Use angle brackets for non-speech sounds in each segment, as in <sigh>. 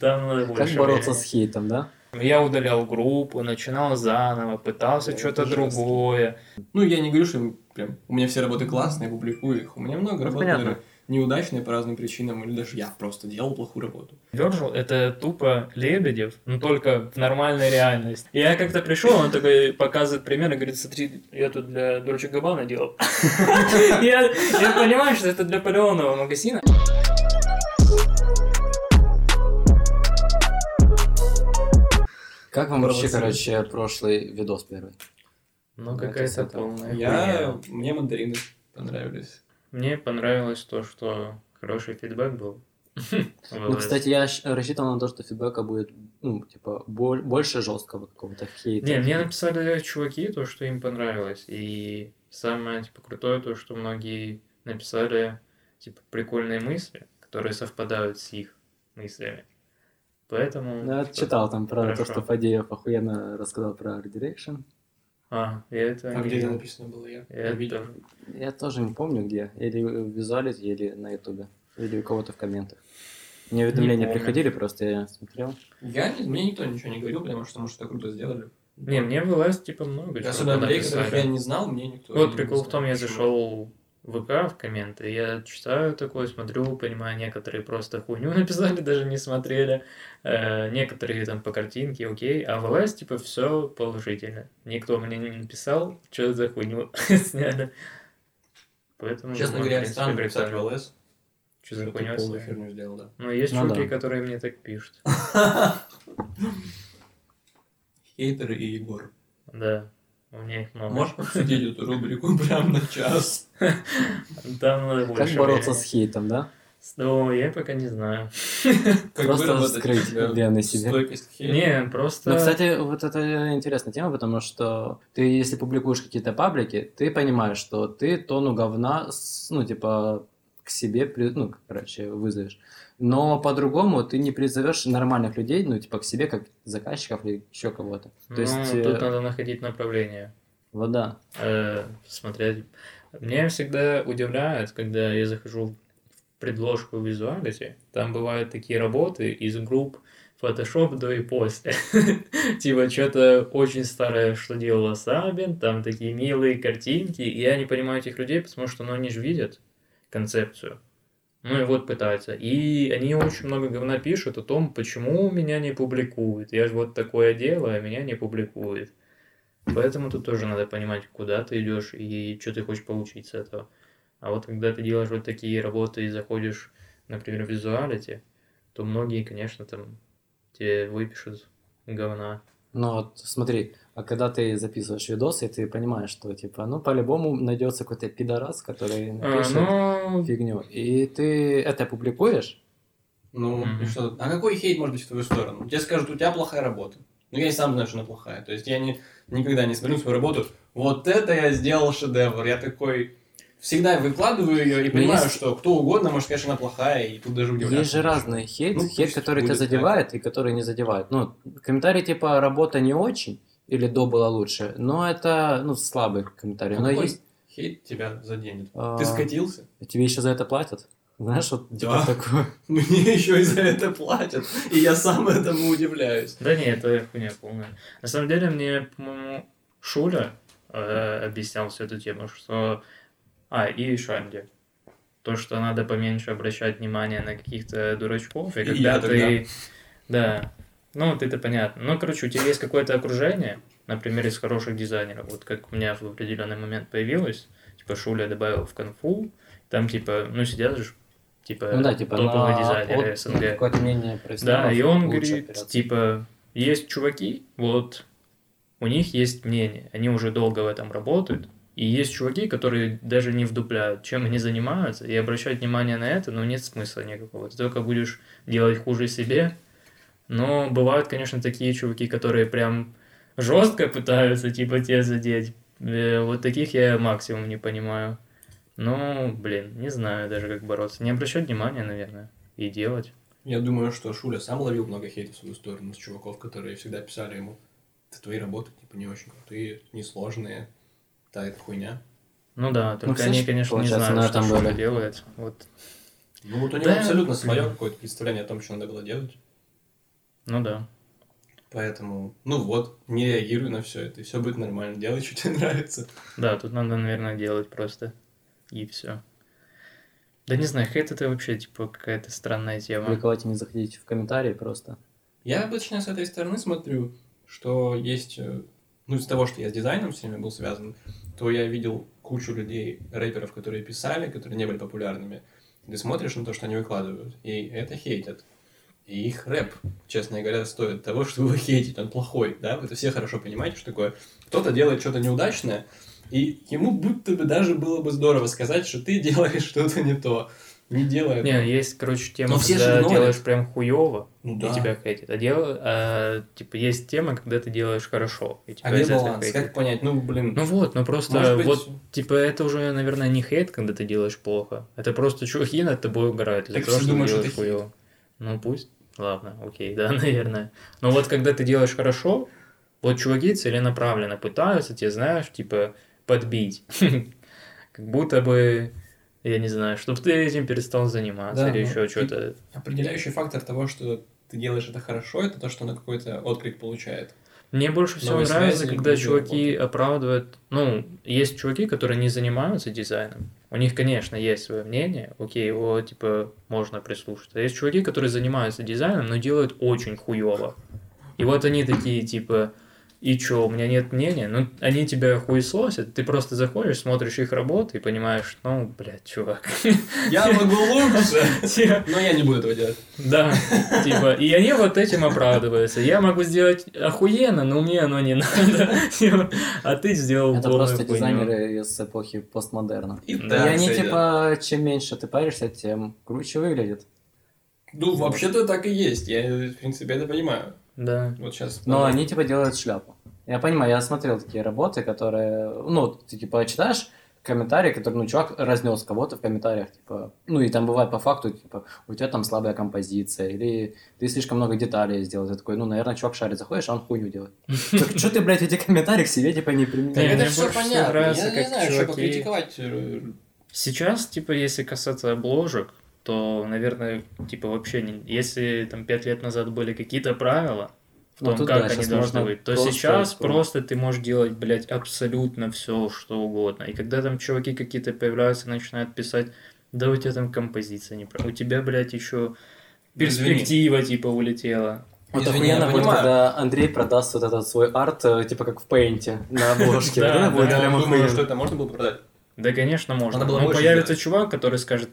Там надо Как больше бороться времени. с хейтом, да? Я удалял группу, начинал заново, пытался Это что-то другое. Ну, я не говорю, что прям у меня все работы классные, я публикую их. У меня много работ, понятно. которые неудачные по разным причинам, или даже я просто делал плохую работу. Virgil это тупо Лебедев, но только в нормальной реальности. И я как-то пришел, он такой показывает пример и говорит, смотри, я тут для Дольче Габбана делал. <laughs> Я я понимаю, что это для полеонного магазина. Как вам вообще, короче, прошлый видос первый? Ну, Это какая-то полная Я... Мне мандарины понравились. Мне понравилось то, что хороший фидбэк был. <laughs> Ну, кстати, я рассчитывал на то, что фидбэка будет, ну, типа, боль- больше жесткого какого-то хейта. Не, мне написали чуваки то, что им понравилось. И самое, типа, крутое то, что многие написали, типа, прикольные мысли, которые совпадают с их мыслями. Поэтому... Ну, Я читал там про то, хорошо. что Фадеев охуенно рассказал про Art Direction. А, я это А где это написано было я? Я видел. тоже. Я тоже не помню где. Или в визуализе, или на ютубе. Или у кого-то в комментах. Мне уведомления приходили, просто я смотрел. Я не- мне никто ничего не говорил, потому что, может, это круто сделали. Не, мне вылазит, типа, много Особенно людей, которых я не знал, мне никто Вот прикол в том, я зашел в ВК в комменты, я читаю такое, смотрю, понимаю, некоторые просто хуйню <laughs> написали, даже не смотрели, э, некоторые там по картинке, окей, а в ЛС, типа, все положительно. Никто мне не написал, что за хуйню <laughs> сняли. Поэтому, Честно ну, говоря, принципе, странно писать прикольно. в ЛС, Что за полную сняли. сделал, да. Ну, есть Ну чуваки, да. которые мне так пишут. <laughs> Хейтеры и Егор. Да, у меня их много. Можешь обсудить эту рубрику <laughs> прямо на час? <laughs> Там надо больше Как бороться с хейтом, да? Ну, я пока не знаю. <laughs> Просто скрыть себя вены себе. Не, просто... Ну, кстати, вот это интересная тема, потому что ты, если публикуешь какие-то паблики, ты понимаешь, что ты тону говна, ну, типа, к себе, ну, короче, вызовешь. Но по-другому ты не призовешь нормальных людей, ну, типа, к себе, как заказчиков или еще кого-то. Ну, То есть, тут э, надо находить направление. вот да. э, смотреть. Меня всегда удивляет, когда я захожу в предложку визуалити, там бывают такие работы из групп Photoshop до и после. <laughs> Типа что-то очень старое, что делала Сабин, там такие милые картинки, и я не понимаю этих людей, потому что ну, они же видят концепцию. Ну и вот пытаются. И они очень много говна пишут о том, почему меня не публикуют. Я же вот такое делаю, а меня не публикуют. Поэтому тут тоже надо понимать, куда ты идешь и что ты хочешь получить с этого. А вот когда ты делаешь вот такие работы и заходишь, например, в визуалити, то многие, конечно, там тебе выпишут говна. Ну вот, смотри, а когда ты записываешь видосы, ты понимаешь, что, типа, ну, по-любому найдется какой-то пидорас, который А, напишет ну, фигню. И ты это публикуешь, Ну, Мгм. и что? А какой хейт может быть в твою сторону? Тебе скажут, у тебя плохая работа. Ну, я и сам знаю, что она плохая. То есть я не, никогда не смотрю свою работу. Вот это я сделал шедевр. Я такой... Всегда выкладываю ее и понимаю, есть- что кто угодно может сказать, что она плохая, и тут даже удивляться. Есть же разный хейт, Ну, хейт, который тебя будет так. задевает и который не задевает. Ну, комментарий типа «работа не очень» или «до было лучше», но это, ну, слабый комментарий. Но Какой есть... хейт тебя заденет? а, Ты скатился? Тебе еще за это платят? Знаешь, вот Да. типа такое. <laughs> Мне еще и за это платят, и я сам этому удивляюсь. да не, это хуйня полная. На самом деле мне, по-моему, Шуля э, объяснял всю эту тему, что... А, и Шанди. То, что надо поменьше обращать внимание на каких-то дурачков, и И когда я ты... Да. Ну, вот это понятно. Ну, короче, у тебя есть какое-то окружение, например, из хороших дизайнеров, вот как у меня в определенный момент появилось, типа Шуля добавил в конфу, там типа, ну, сидят же, типа, Ну да, типа топовые дизайнеры от- СНГ. какое-то мнение Да, и он говорит, опираться. типа, есть чуваки, вот, у них есть мнение, они уже долго в этом работают, и есть чуваки, которые даже не вдупляют, чем они занимаются, и обращать внимание на это, ну, нет смысла никакого. Ты только будешь делать хуже себе. Но бывают, конечно, такие чуваки, которые прям жестко пытаются, типа, тебя задеть. Э, Вот таких я максимум не понимаю. Ну, блин, не знаю даже, как бороться. Не обращать внимания, наверное, и делать. Я думаю, что Шуля сам ловил много хейта в свою сторону с чуваков, которые всегда писали ему, «Да твои работы типа не очень крутые, несложные, та это хуйня. Ну да, только все они, конечно, не знают, на что этом Шуля были. делает. Вот. Ну вот у него Да. абсолютно свое какое-то представление о том, что надо было делать. Ну да. Поэтому, ну вот, не реагируй на все это, и все будет нормально. Делай, что тебе <laughs> нравится. Да, тут надо, наверное, делать просто. И все. Да не знаю, хейт это вообще, типа, какая-то странная тема. Ликовать и не заходить в комментарии просто. Я обычно с этой стороны смотрю, что есть, э, ну, из того, что я с дизайном все время был связан, то я видел кучу людей, рэперов, которые писали, которые не были популярными. Ты смотришь на то, что они выкладывают, и это хейтят. И их рэп, честно говоря, стоит того, чтобы его хейтить, он плохой, да? Вы это все хорошо понимаете, что такое. Кто-то делает что-то неудачное, и ему будто бы даже было бы здорово сказать, что ты делаешь что-то не то. Не делай Не, этого. есть, короче, тема, Но все же когда игнорят. делаешь прям хуево, Ну и да. тебя хейтят. А, дел... а, типа, есть тема, когда ты делаешь хорошо, и тебя А где баланс? хейтят. Как понять? Ну, блин. Ну вот, ну просто может быть, вот, типа, это уже, наверное, не хейт, когда ты делаешь плохо. Это просто чуваки над тобой угорают из-за Так того, все что ты делаешь хуёво. Ну пусть. Ладно, окей, <laughs> да, наверное. Но вот когда ты делаешь хорошо, вот чуваки целенаправленно пытаются тебе, знаешь, типа, подбить. <laughs> Как будто бы, я не знаю, чтобы ты этим перестал заниматься или ну, еще что-то. Определяющий фактор того, что ты делаешь это хорошо, это то, что оно какой-то отклик получает. Мне больше всего Новые нравится, связи, когда чуваки оправдывают... Ну, есть чуваки, которые не занимаются дизайном. У них, конечно, есть свое мнение, окей, его, типа, можно прислушаться. А есть чуваки, которые занимаются дизайном, но делают очень хуево. И вот они такие, типа, и чё, у меня нет мнения? Ну, они тебя хуесосят, ты просто заходишь, смотришь их работы и понимаешь, ну, блядь, чувак. Я могу лучше, <laughs> но я не буду этого делать. Да, типа, и они вот этим оправдываются. Я могу сделать охуенно, но мне оно не <laughs> надо. Типа, А ты сделал Это просто дизайнеры из эпохи постмодерна. И они, типа, чем меньше ты паришься, тем круче выглядит. Ну, вообще-то так и есть. Я, в принципе, это понимаю. Да. Вот сейчас. Но они, типа, делают шляпу. Я понимаю, я смотрел такие работы, которые... Ну, ты, типа, читаешь комментарии, которые, ну, чувак разнес кого-то в комментариях, типа, ну, и там бывает по факту, типа, у тебя там слабая композиция, или ты слишком много деталей сделал, ты такой, ну, наверное, чувак шарит, заходишь, а он хуйню делает. <laughs> Так что ты, блядь, эти комментарии к себе, типа, не применяешь? это все понятно. я не знаю, что покритиковать. э, Сейчас, типа, если касаться обложек, то, наверное, типа, вообще, не... если там пять лет назад были какие-то правила, в Ну, том, тут как да, они должны быть, то сейчас просто ты можешь делать, блядь, абсолютно все, что угодно. И когда там чуваки какие-то появляются, начинают писать, да у тебя там композиция не прав- у тебя, блядь, еще перспектива, типа, улетела. Вот Извини, я охуенно будет, понимаю. когда Андрей продаст вот этот свой арт, э, типа, как в пейнте на <laughs> обложке. Да, да, Я думаю, что это можно было продать. Да, конечно, можно. Но появится чувак, который скажет,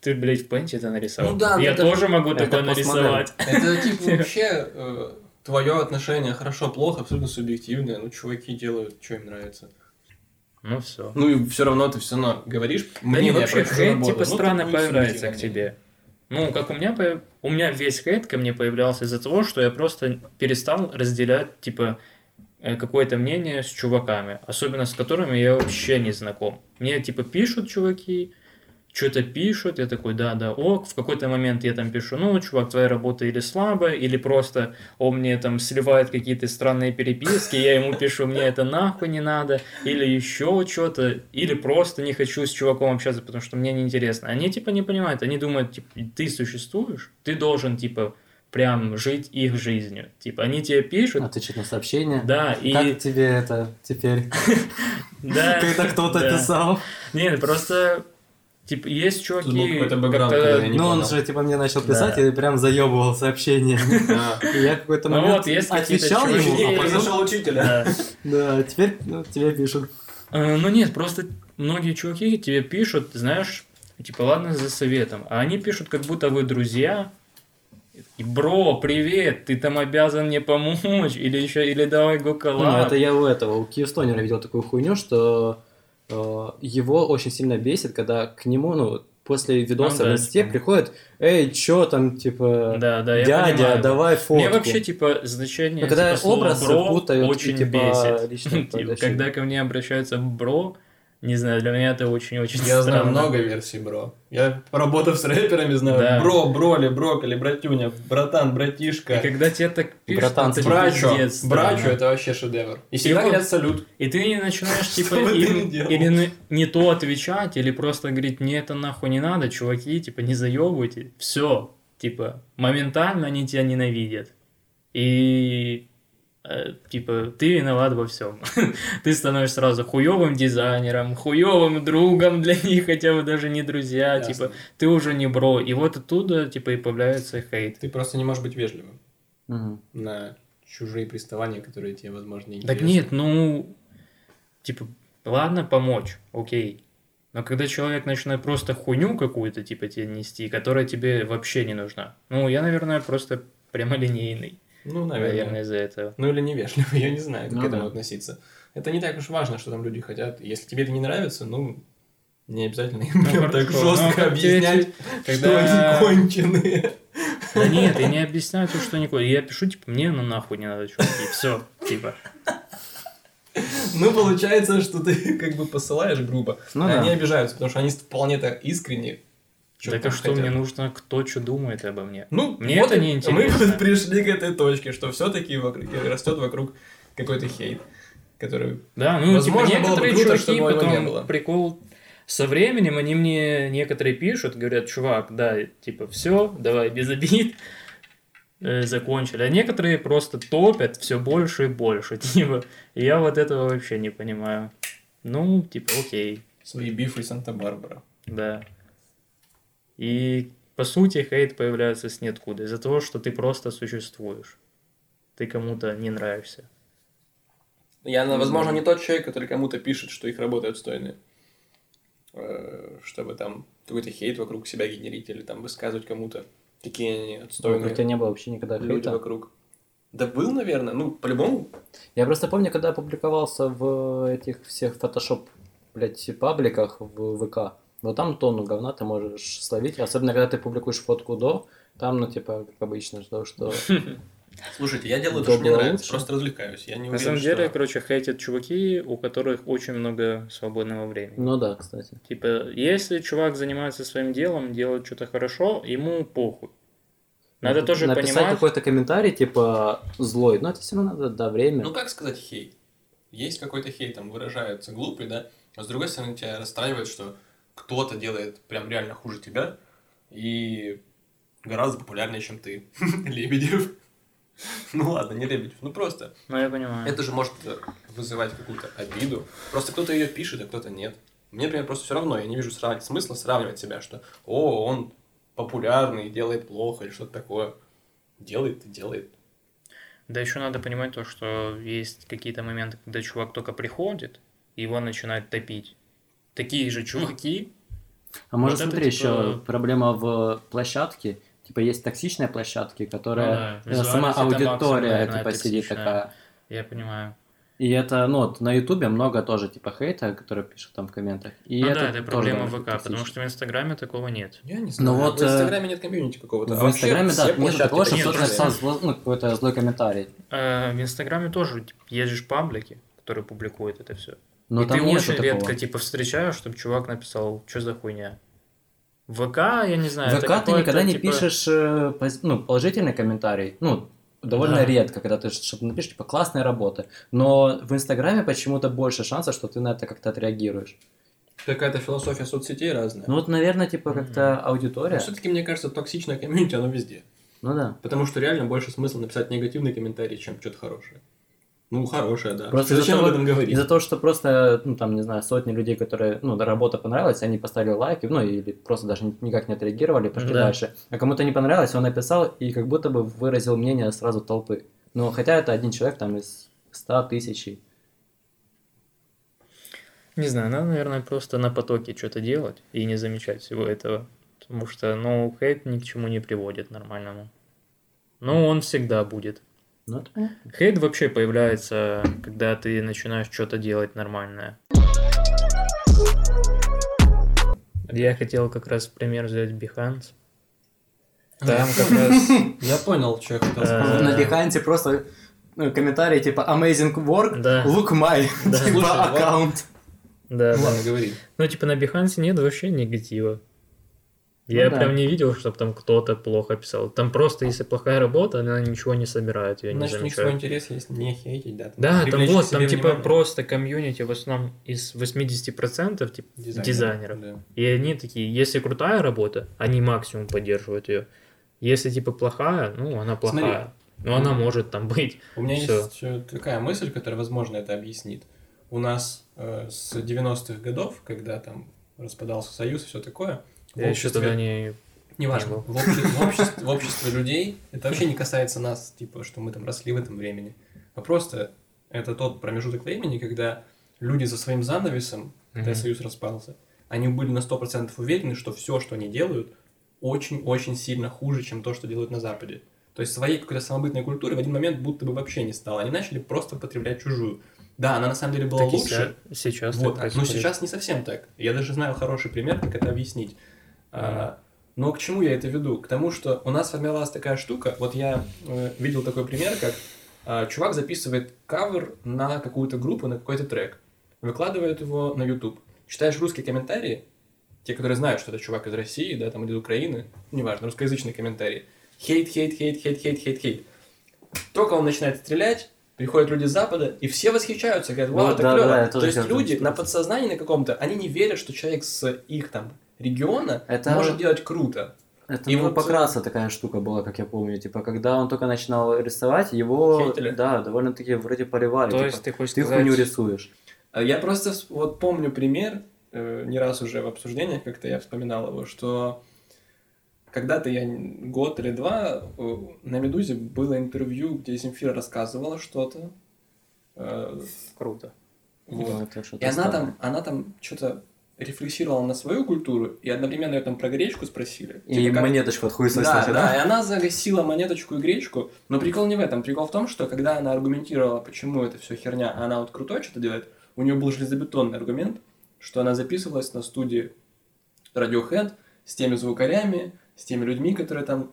ты, блядь, в пенте это нарисовал. Ну да, Я это- тоже могу это такое нарисовать. Это типа <laughs> вообще э, твое отношение хорошо-плохо, абсолютно субъективное. Ну, чуваки делают, что им нравится. Ну все. Ну и все равно ты все равно говоришь. Да не, вообще хейт типа Ну, странно появляется к тебе. Ну, как у меня, появ- у меня весь хейт ко мне появлялся из-за того, что я просто перестал разделять, типа, э, какое-то мнение с чуваками, особенно с которыми я вообще не знаком. Мне, типа, пишут чуваки, что-то пишут, я такой, да, да, ок, в какой-то момент я там пишу, ну, чувак, твоя работа или слабая, или просто он мне там сливает какие-то странные переписки, я ему пишу, мне это нахуй не надо, или еще что-то, или просто не хочу с чуваком общаться, потому что мне неинтересно. Они, типа, не понимают, они думают, типа, ты существуешь, ты должен, типа, прям жить их жизнью. Типа, они тебе пишут, Отвечать на сообщения. да, и... Как тебе это теперь? <laughs> Да, Когда кто-то писал. Нет, просто, типа, есть чуваки... Был какой-то бэкграунд, когда я не Ну, он понял. же, типа, мне начал Да. писать и прям заебывал сообщения. И я какой-то Ну момент вот, есть какие-то отвечал ему, а Произошел учителя. Да. Да, теперь ну, тебе пишут. Э, Ну нет, просто многие чуваки тебе пишут, знаешь, типа, ладно, за советом, а они пишут, как будто вы друзья, и, бро, привет, ты там обязан мне помочь, или еще, или давай го Ну, коллаб». это я у этого, у Киевстонера видел такую хуйню, что его очень сильно бесит, когда к нему, ну, после видоса Ну да, в инсте типа. приходит, эй, чё там, типа, Да, да, дядя, понимаю. давай фотку. Мне вообще, типа, значение Ну, когда типа, образ «бро» путают и, очень типа, бесит. личное <laughs> Типа, когда ко мне обращаются «бро», не знаю, для меня это очень-очень Я знаю странно. много версий, бро. Я, поработав с рэперами, знаю Да. бро, броли, брокколи, братюня, братан, братишка. И когда тебе так пишут, Братан, это Брачо. пиздец Брачо это вообще шедевр. И всегда вот- салют. И ты не начинаешь, <laughs> типа, им или не, не то отвечать, или просто говорить, мне это нахуй не надо, чуваки, типа, не заебывайте. Все, типа, моментально они тебя ненавидят. И типа, ты виноват во всем. <laughs> ты становишься сразу хуевым дизайнером, хуевым другом для них, хотя вы даже не друзья, Ясно. типа, ты уже не бро. И вот оттуда, типа, и появляется хейт. Ты просто не можешь быть вежливым Мгм. на чужие приставания, которые тебе, возможно, не Так нет, ну, типа, ладно, помочь, окей. Но когда человек начинает просто хуйню какую-то, типа, тебе нести, которая тебе вообще не нужна. Ну, я, наверное, просто прямолинейный, Ну, наверное, наверное. из-за этого. Ну или невежливый, <laughs> я не знаю, как Ну к этому да. относиться. Это не так уж важно, что там люди хотят. Если тебе это не нравится, ну, не обязательно им Ну, прям так ну, жестко тебе объяснять, те- что когда- они конченые. Да нет, я не объясняю то, что никуда. Я пишу, типа, мне ну нахуй не надо, чуваки, все, типа. Ну, получается, что ты как бы посылаешь грубо. Ну а да. они обижаются, потому что они вполне так искренне. Чё-то Так а что хотят. мне нужно, кто что думает обо мне? Ну, Мне вот это не Мы интересно. вот пришли к этой точке, что все-таки растет вокруг какой-то хейт, который Да, ну, Возможно, типа, было бы некоторые круто, чуваки потом не было. прикол со временем они мне некоторые пишут, говорят, чувак, да, типа, все, давай без обид, э, закончили. А некоторые просто топят все больше и больше, <laughs> типа, и я вот этого вообще не понимаю. Ну, типа, окей, свои бифы Санта-Барбара. да. И по сути хейт появляется с ниоткуда, из-за того, что ты просто существуешь. Ты кому-то не нравишься. Я, возможно, не тот человек, который кому-то пишет, что их работы отстойные. Э, Чтобы там какой-то хейт вокруг себя генерить или там высказывать кому-то, какие они Ой, отстойные У тебя не было вообще никогда люди хейта? вокруг. Да был, наверное, ну, по-любому. Я просто помню, когда опубликовался в этих всех фотошоп, блядь, пабликах в ВК, вот там тонну говна ты можешь словить, особенно когда ты публикуешь фотку до, там, ну, типа, как обычно, что, что... <laughs> Слушайте, я делаю то, что мне нравится, просто развлекаюсь. Я не На самом деле, короче, хейтят чуваки, у которых очень много свободного времени. Ну да, кстати. Типа, если чувак занимается своим делом, делает что-то хорошо, ему похуй. Надо тоже Написать понимать... какой-то комментарий, типа, злой, но это все равно надо, да, время. Ну, как сказать хейт? Есть какой-то хейт, там выражается глупый, да? А с другой стороны, тебя расстраивает, что кто-то делает прям реально хуже тебя и гораздо популярнее, чем ты. <laughs> Лебедев. Ну ладно, не Лебедев, ну просто. Ну, я понимаю. Это же может э, вызывать какую-то обиду. Просто кто-то ее пишет, а кто-то нет. Мне, например, просто все равно, я не вижу сравнивать, смысла сравнивать себя, что «О, он популярный, делает плохо» или что-то такое. Делает и делает. Да еще надо понимать то, что есть какие-то моменты, когда чувак только приходит, и его начинают топить. Такие же чуваки. А может, Вот это, смотри, типа- еще проблема в площадке. Типа есть токсичные площадки, которая Ну да, э, сама это максимум, аудитория наверное, типа сидит такая. Я понимаю. И это, ну, вот на Ютубе много тоже типа хейта, которые пишут там в комментах. И ну это да, это тоже проблема ВК, потому что в Инстаграме такого нет. Я не знаю. вот, в э, Инстаграме нет комьюнити какого-то. В А вообще Инстаграме, да, нет такого, что кто-то написал зло- ну, какой-то злой комментарий. А в Инстаграме тоже типа, есть же паблики, которые публикуют это все. Но и там ты очень такого. редко типа встречаешь, чтобы чувак написал, что за хуйня. В ВК, я не знаю. В ВК ты никогда не типа, пишешь э, ну, положительный комментарий. Ну, довольно Да. редко, когда ты что-то напишешь, типа, классная работа. Но в Инстаграме почему-то больше шансов, что ты на это как-то отреагируешь. Какая-то философия соцсетей разная. Ну вот, наверное, типа как-то аудитория. все-таки, мне кажется, токсичное комьюнити, оно везде. Ну да. Потому что реально больше смысла написать негативный комментарий, чем что-то хорошее. Ну, хорошее, да. Просто Зачем того- об этом говорить? Из-за того, что просто, ну там, не знаю, сотни людей, которые, ну, работа понравилась, они поставили лайки, ну, или просто даже никак не отреагировали, пошли Да. дальше. А кому-то не понравилось, он написал и как будто бы выразил мнение сразу толпы. Ну, хотя это один человек там из 100 тысяч. Не знаю, надо, наверное, просто на потоке что-то делать и не замечать всего этого. Потому что, ну, хейт ни к чему не приводит нормальному. Ну, он всегда будет. Ну, это понятно. Хейт вообще появляется, когда ты начинаешь что-то делать нормальное. Я хотел как раз пример взять Behance. Там как <laughs> раз... Я понял, что я хотел Э, сказать. На Behance просто ну, комментарии типа amazing work, Да. look my Да. <laughs> типа, Слушай, аккаунт. Да, Ну да. ладно, говори. Ну, типа, на Behance нет вообще негатива. Я Ну да. прям не видел, чтобы там кто-то плохо писал. Там просто, если плохая работа, она ничего не собирает, я не Значит, у них свой замечаю. интерес есть не хейтить, да? Да, там вот, там типа внимание. просто комьюнити в основном из 80% типа, дизайнеров. Да. И они такие, если крутая работа, они максимум поддерживают ее. Если типа плохая, ну она плохая. Но она может там быть. У меня Всё. есть э, такая мысль, которая, возможно, это объяснит. У нас э, с 90-х годов, когда там распадался Союз и все такое, Я еще тогда не... Неважно. Не. В, обще- в обществе, в обществе людей это вообще не касается нас, типа, что мы там росли в этом времени. А просто это тот промежуток времени, когда люди за своим занавесом, когда Мгм. Союз распался, они были на 100% уверены, что все, что они делают, очень-очень сильно хуже, чем то, что делают на Западе. То есть своей какой-то самобытной культуры в один момент будто бы вообще не стало. Они начали просто потреблять чужую. Да, она на самом деле была Так лучше. сейчас Вот, но сейчас не совсем так. Я даже знаю хороший пример, как это объяснить. А, но к чему я это веду? К тому, что у нас формировалась такая штука. Вот я э, видел такой пример, как а, чувак записывает кавер на какую-то группу, на какой-то трек, выкладывает его на YouTube. Читаешь русские комментарии, те, которые знают, что это чувак из России, да, там, или из Украины, неважно, русскоязычные комментарии. Хейт, хейт, хейт, хейт, хейт, хейт, хейт. Только он начинает стрелять, приходят люди с Запада, и все восхищаются, говорят, вау, Вот, это да, клево. да, тоже То есть люди на подсознании на каком-то, они не верят, что человек с их там региона Это- может делать круто. Это И ну, вот- Покраса такая штука была, как я помню. Типа, когда он только начинал рисовать, его, Хейтили? да, довольно-таки вроде поливали. То типа, есть ты хочешь ты сказать... хуйню рисуешь. А Я просто вот помню пример, э, не раз уже в обсуждениях как-то я вспоминал его, что когда-то я год или два э, на Медузе было интервью, где Земфира рассказывала что-то. э, Круто. вот. Ну, это что-то И она там, она там что-то рефлексировала на свою культуру, и одновременно ее там про гречку спросили. И Типа, как- монеточку от хуесоса, Да, да, и она загасила монеточку и гречку. Но прикол не в этом. Прикол в том, что когда она аргументировала, почему это все херня, а она вот крутой что-то делает, у нее был железобетонный аргумент, что она записывалась на студии Radiohead с теми звукарями, с теми людьми, которые там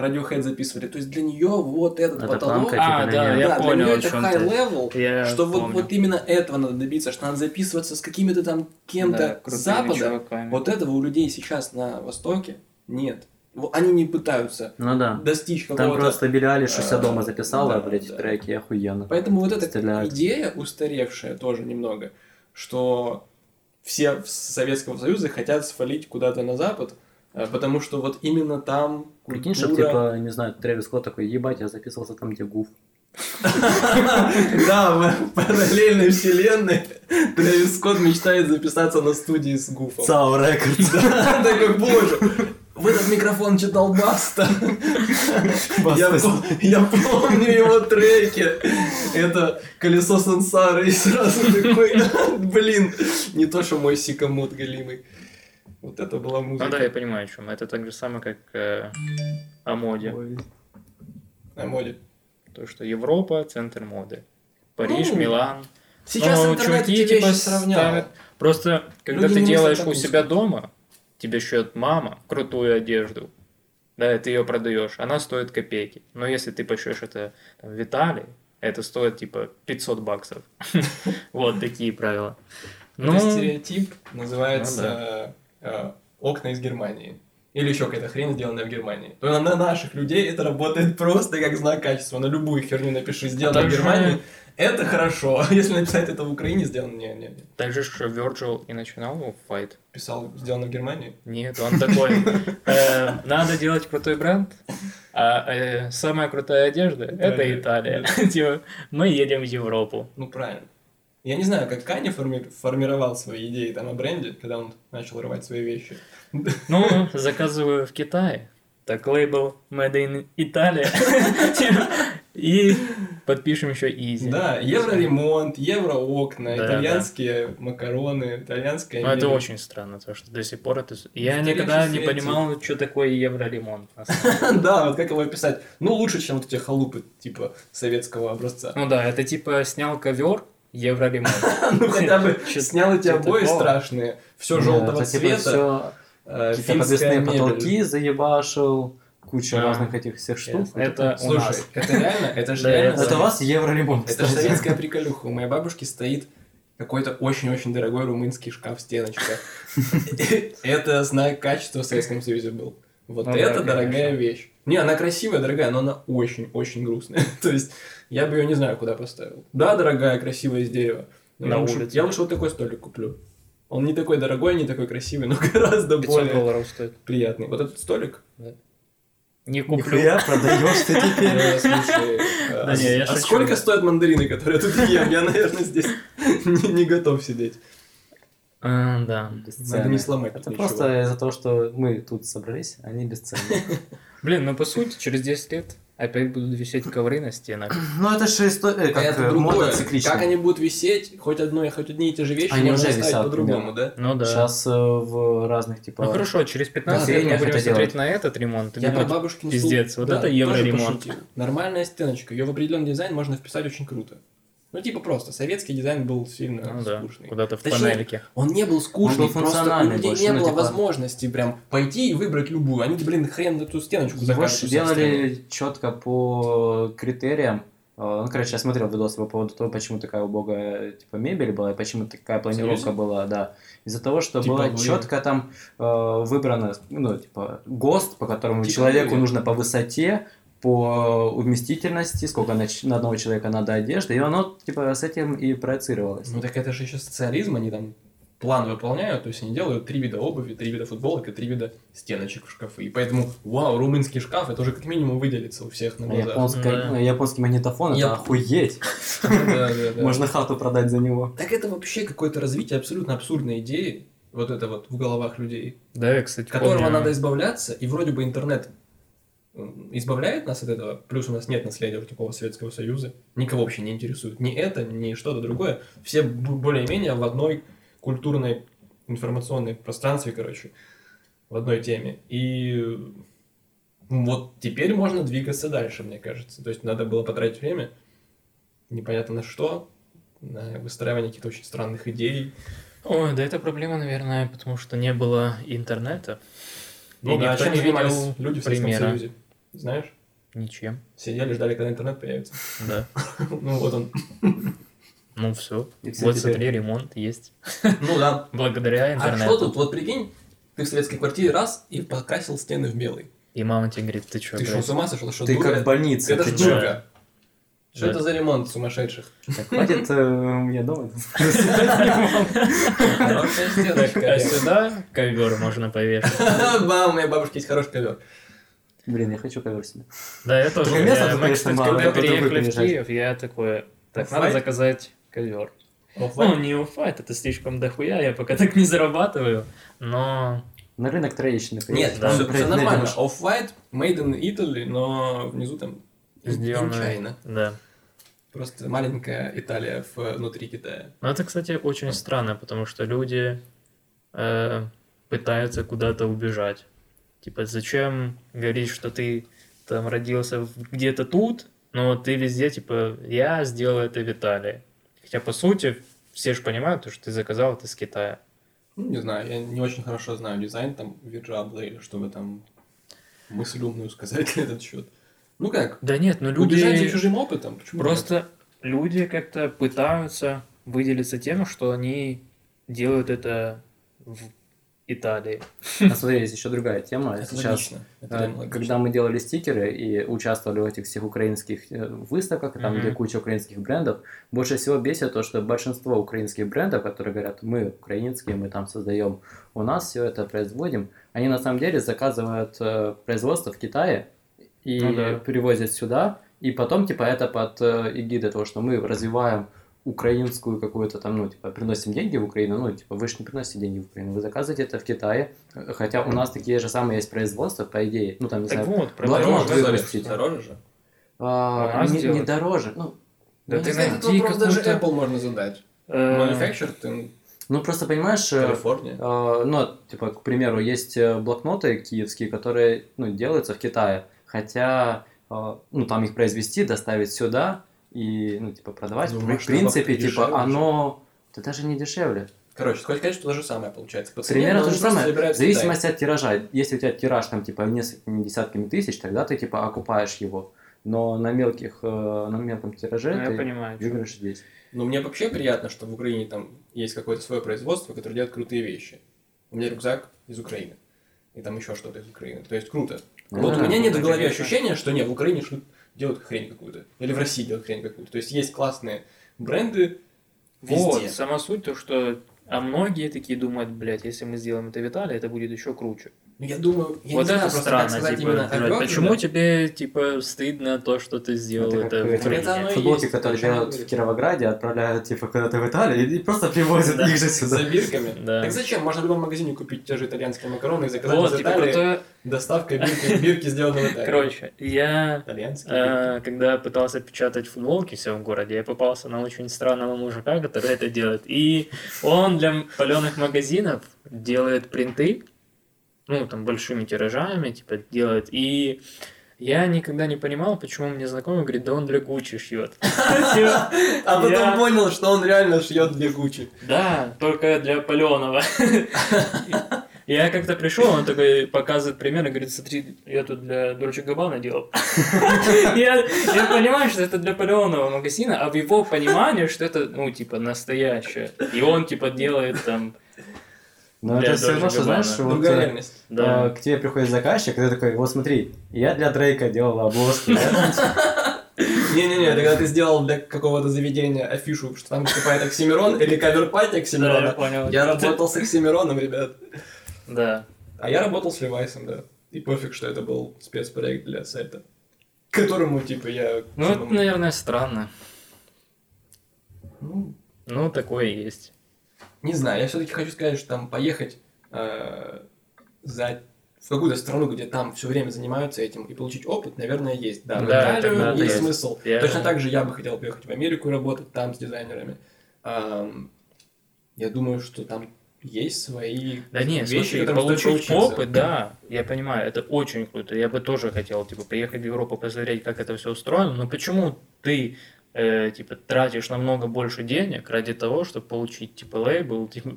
Radiohead записывали. То есть для нее вот этот Это потолок... планка, А, да, неё. я да, понял, для нее это high ты. level, Я что вот, помню. вот именно этого надо добиться, что надо записываться с какими-то там кем-то Да, с Запада. чуваками. Вот этого у людей сейчас на Востоке нет. Они не пытаются Ну да. достичь Там какого-то... просто Билли Алиш у себя э, дома записала, да, блядь, да. треки, охуенно. Поэтому вот эта Стреляют. идея устаревшая тоже немного, что все Советского Союза хотят свалить куда-то на Запад, потому что вот именно там Прикинь, культура... чтоб, типа, не знаю, Трэвис Скотт такой, ебать, я записывался там, где Гуф. <laughs> Да, в параллельной вселенной Трэвис Скотт мечтает записаться на студии с Гуфом. Цау Рекордс. <laughs> Да, такой, боже, в этот микрофон читал Баста. Я, пом- я помню его треки. Это колесо сансары. И сразу такой, <laughs> блин, не то, что мой сикамот голимый. Вот это была Ну да, я музыка. понимаю, о чем. Это так же самое, как э, о моде. На моде. То, что Европа – центр моды. Париж, Ну, Милан. Сейчас Ну, интернет чуваки, вещи типа, сравнял. ставят- Просто, когда Люди ты делаешь у себя дома, тебе шьет мама крутую одежду, да, и ты ее продаешь, она стоит копейки. Но если ты пошьешь это там, в Италии, это стоит типа 500 баксов. <laughs> Вот такие правила. Ну, стереотип называется э, окна из Германии. Или еще какая-то хрень, сделанная в Германии. То на наших людей это работает просто как знак качества. На любую херню напиши, сделано в также- Германии. Это хорошо. А <laughs> Если написать это в Украине, сделано... Не, не, не. так же, что Virgil и начинал файт. Писал, сделано в Германии. Нет, он такой, э, надо делать крутой бренд, а э, самая крутая одежда – это Италия. Италия. <laughs> Типа, мы едем в Европу. Ну, правильно. Я не знаю, как Каня форми- формировал свои идеи там о бренде, когда он начал рвать свои вещи. Ну, заказываю в Китае. Так, лейбл Made in Italia. <laughs> И подпишем еще Easy. Да, евроремонт, евроокна, Да, итальянские макароны, итальянская Ну, это очень странно, потому что до сих пор это... Я никогда не понимал, что такое евроремонт. <laughs> Да, вот как его описать? Ну, лучше, чем вот эти халупы, типа, советского образца. Ну да, это типа снял ковер, евроремонт. <laughs> Ну, хотя бы снял эти обои страшные, все желтого типа, цвета, э, Какие-то подвесные потолки заебашил, куча А. разных этих всех штук. Ясно. Это у Слушай, нас. это реально, это же реально... Это у вас евроремонт, Это же советская приколюха. У моей бабушки стоит какой-то очень-очень дорогой румынский шкаф-стеночка. <laughs> Это знак качества в Советском Союзе был. Вот Ну это дорогая вещь. Не, она красивая, дорогая, но она очень-очень грустная. <laughs> То есть я бы ее не знаю, куда поставил. Да, дорогая, красивая из дерева. но На я лучше- улице. Я лучше вот такой столик куплю. Он не такой дорогой, не такой красивый, но <laughs> гораздо 500 более долларов стоит. приятный. Вот этот столик, Да. Не куплю. Нихуя, продаешь ты теперь. <laughs> Слушай, э, Да не, я а сколько стоят мандарины, которые я тут ем? Я, наверное, здесь <laughs> не готов сидеть. А, Да. Надо не сломать Это просто из-за того, что мы тут собрались, они бесценны. Блин, ну по сути, через 10 лет опять будут висеть ковры на стенах. <clears throat> Ну это же история, А это как другое. мода цикличная. Как они будут висеть, хоть одно, хоть одни и те же вещи, Они можно уже висят, по-другому, да? Ну да. Сейчас э, в разных, типа... Ну хорошо, через 15 Да, лет мы будем это смотреть делать. на этот ремонт. Я про бабушкин пиздец, стул, вот да, это евроремонт. Нормальная стеночка, ее в определенный дизайн можно вписать очень круто. Ну, типа просто, советский дизайн был сильно Ну да, скучный. куда-то в Точнее, панельке. Он не был скучный, Он был просто у людей больше, не ну, было типа- возможности прям пойти и выбрать любую. Они, блин, хрен эту стеночку закажут. делали четко по критериям. Э, Ну, короче, я смотрел видосы по поводу того, почему такая убогая типа мебель была, и почему такая планировка Серьезно? была, да. Из-за того, что Типа было вы- четко там э, выбрано, ну, типа, ГОСТ, по которому Типа человеку вы. нужно по высоте, по вместительности, сколько на, на одного человека надо одежды, и оно, типа, с этим и проецировалось. Ну так это же еще социализм, они там план выполняют, то есть они делают три вида обуви, три вида футболок и три вида стеночек в шкафы. И поэтому, вау, румынский шкаф, это уже как минимум выделится у всех на А глазах. японская- Да. японский магнитофон, Я- это охуеть. <laughs> Можно хату продать за него. Так это вообще какое-то развитие абсолютно абсурдной идеи, вот это вот в головах людей, Да, я, кстати, которого помню. надо избавляться, и вроде бы интернет избавляет нас от этого, плюс у нас нет наследия вот такого Советского Союза, никого вообще не интересует ни это, ни что-то другое, все более-менее в одной культурной информационной пространстве, короче, в одной теме. И вот теперь можно двигаться дальше, мне кажется. То есть надо было потратить время, непонятно на что, на выстраивание каких-то очень странных идей. Ой, да это проблема, наверное, потому что не было интернета. Ну и да, никто чем не видел люди в Советском примера. Союзе? Знаешь? Ничем, Сидели, ждали, когда интернет появится. да. <laughs> Ну вот он. Ну все. Вот смотри, ремонт есть. Ну да. <laughs> Благодаря А интернету. что тут? Вот прикинь, ты в советской квартире раз и покрасил стены в белый. И мама тебе говорит, ты что, Ты что, с ума сошел? Что, Ты дура? как в больнице. Это ты ж дурка. Что Да. это за ремонт сумасшедших? Так, хватит э, у меня дома. <laughs> Хорошая А сюда ковер можно повешать. Бам, у моей бабушки есть хороший ковер. Блин, я хочу ковер себе. Да, я тоже. Места Я- Мы, кстати, мало, когда переехали в. Киев, я такой, так, надо заказать ковер. Ну, Off-White? не Off-White, это слишком дохуя, я пока так не зарабатываю. Но На рынок Троещины. Нет, Да. все, Блядь, нормально. Off-white, made in Italy, но внизу там сделано... China. Да. Просто маленькая Италия внутри Китая. Но это, кстати, очень странно, потому что люди э, пытаются куда-то убежать. Типа, зачем говорить, что ты там родился где-то тут, но ты везде, типа, я сделал это в Италии. Хотя, по сути, все же понимают, то, что ты заказал это с Китая. Ну, не знаю, я не очень хорошо знаю дизайн там Вирджабла или чтобы там мысль умную сказать на этот счет. Ну как, Да нет, ну люди... за чужим опытом? Почему Просто люди как-то пытаются выделиться тем, что они делают это в Италии. <laughs> А смотри, есть еще другая тема. Это Сейчас, логично. Реально логично. когда мы делали стикеры и участвовали в этих всех украинских э, выставках, там, Мгм. где куча украинских брендов, больше всего бесит то, что большинство украинских брендов, которые говорят, мы украинские, мы там создаем, у нас все это производим, они на самом деле заказывают э, производство в Китае и Ну да. привозят сюда, и потом, типа, это под э, эгидой того, что мы развиваем украинскую какую-то там, ну, типа, приносим деньги в Украину, ну, типа, вы же не приносите деньги в Украину, вы заказываете это в Китае, хотя у нас такие же самые есть производства, по идее, ну, там, не Так знаю, вот, про Блокнот. Дороже, выпустить. дороже же. а, нас не, не дороже, ну, Да ну, ты не знаю, найди вопрос даже Apple можно задать. Э, Manufactured in ну, просто, понимаешь, э, Калифорния. э, ну, типа, к примеру, есть блокноты киевские, которые, ну, делаются в Китае, хотя, э, ну, там их произвести, доставить сюда и, ну, типа, продавать, Ну, в принципе, типа, оно, это даже не дешевле. Короче, хоть сказать, что то же самое получается. По цене, Примерно но то же самое. В зависимости от тиража. Если у тебя тираж там типа несколькими десятками тысяч, тогда ты типа окупаешь его. Но на мелких, э, на мелком тираже ну, я ты понимаю. чё. выиграешь здесь. Китай. Но мне вообще приятно, что в Украине там есть какое-то свое производство, которое делает крутые вещи. У меня рюкзак из Украины. И там еще что-то из Украины. То есть круто. вот Да, у меня нет в голове ощущения, что нет, в Украине делают хрень какую-то. Или в России делают хрень какую-то. То есть есть классные бренды Вот, везде. сама суть то, что... А многие такие думают, блядь, если мы сделаем это в Италии, это будет еще круче. Ну, я думаю, я вот не знаю это просто, как странно, сказать типа, именно об почему этом. тебе, типа, стыдно то, что ты сделал Это это, как в? Это Футболки, есть, которые делают в. Кировограде, отправляют, типа, куда-то в Италию и просто привозят Да. их же С сюда. <laughs> забирками. Да. Так зачем? Можно в любом магазине купить те же итальянские макароны и заказать Вот, из типа, Италии. крутое... Доставка бирки, бирки сделаны в Италии. Короче, я. Э, когда пытался печатать футболки все в городе, я попался на очень странного мужика, который это делает. И он для паленых магазинов делает принты, ну, там, большими тиражами, типа, делает. И я никогда не понимал, почему мне знакомый говорит, да он для Гуччи шьет. <laughs> А потом понял, что он реально шьет для Гуччи. Да, только для паленого. Я как-то пришел, он такой показывает пример и говорит, смотри, я тут для Дольче Габбана делал. Я, понимаю, что это для паленого магазина, а в его понимании, что это, ну, типа, настоящее. И он, типа, делает там, Но Для это все равно, что, знаешь, вот, Другая э, реальность. да. э, к тебе приходит заказчик, и ты такой, вот смотри, я для Дрейка делал обложки. да, <laughs> Не-не-не, это когда ты сделал для какого-то заведения афишу, что там выступает Оксимирон или кавер-пати Да, я Оксимирона. понял. Я работал с Оксимироном, ребят. Да. А я работал с Levi's ом, да. И пофиг, что это был спецпроект для сайта. К которому, типа, я... Ну, это, наверное, странно. Ну, Ну, такое есть. Не знаю, я все-таки хочу сказать, что там поехать э, за в какую-то страну, где там все время занимаются этим и получить опыт, наверное, есть. Да, в Да, Италию тогда есть есть. смысл. Я- Точно так же я бы хотел поехать в Америку и работать там с дизайнерами. Ам, я думаю, что там есть свои Да нет, вещи, слушай, получить опыт, да, я понимаю, это очень круто. Я бы тоже хотел, типа, приехать в Европу, посмотреть, как это все устроено, но почему ты, э, типа, тратишь намного больше денег ради того, чтобы получить, типа, лейбл, типа,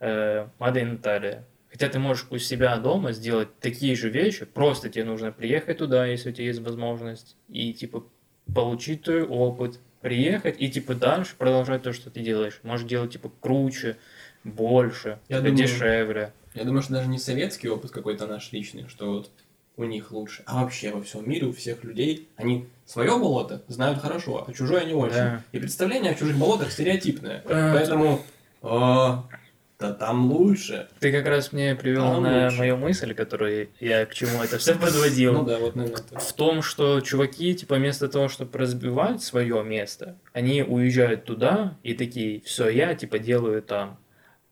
э, Made in Italia? Хотя ты можешь у себя дома сделать такие же вещи, просто тебе нужно приехать туда, если у тебя есть возможность, и, типа, получить твой опыт, приехать и, типа, дальше продолжать то, что ты делаешь. Можешь делать, типа, круче, больше, Я типа, думаю, дешевле. Я думаю, что даже не советский опыт какой-то наш личный, что вот у них лучше, а вообще во всем мире у всех людей, они свое болото знают хорошо, а чужое не очень. Да. И представление о чужих болотах стереотипное. Поэтому, «А, да там лучше. Ты как раз мне привел А, на лучше. мою мысль, которую я к чему это все подводил. Ну да, вот наверное. В том, что чуваки, типа, вместо того, чтобы разбивать свое место, они уезжают туда и такие, все, я, типа, делаю там.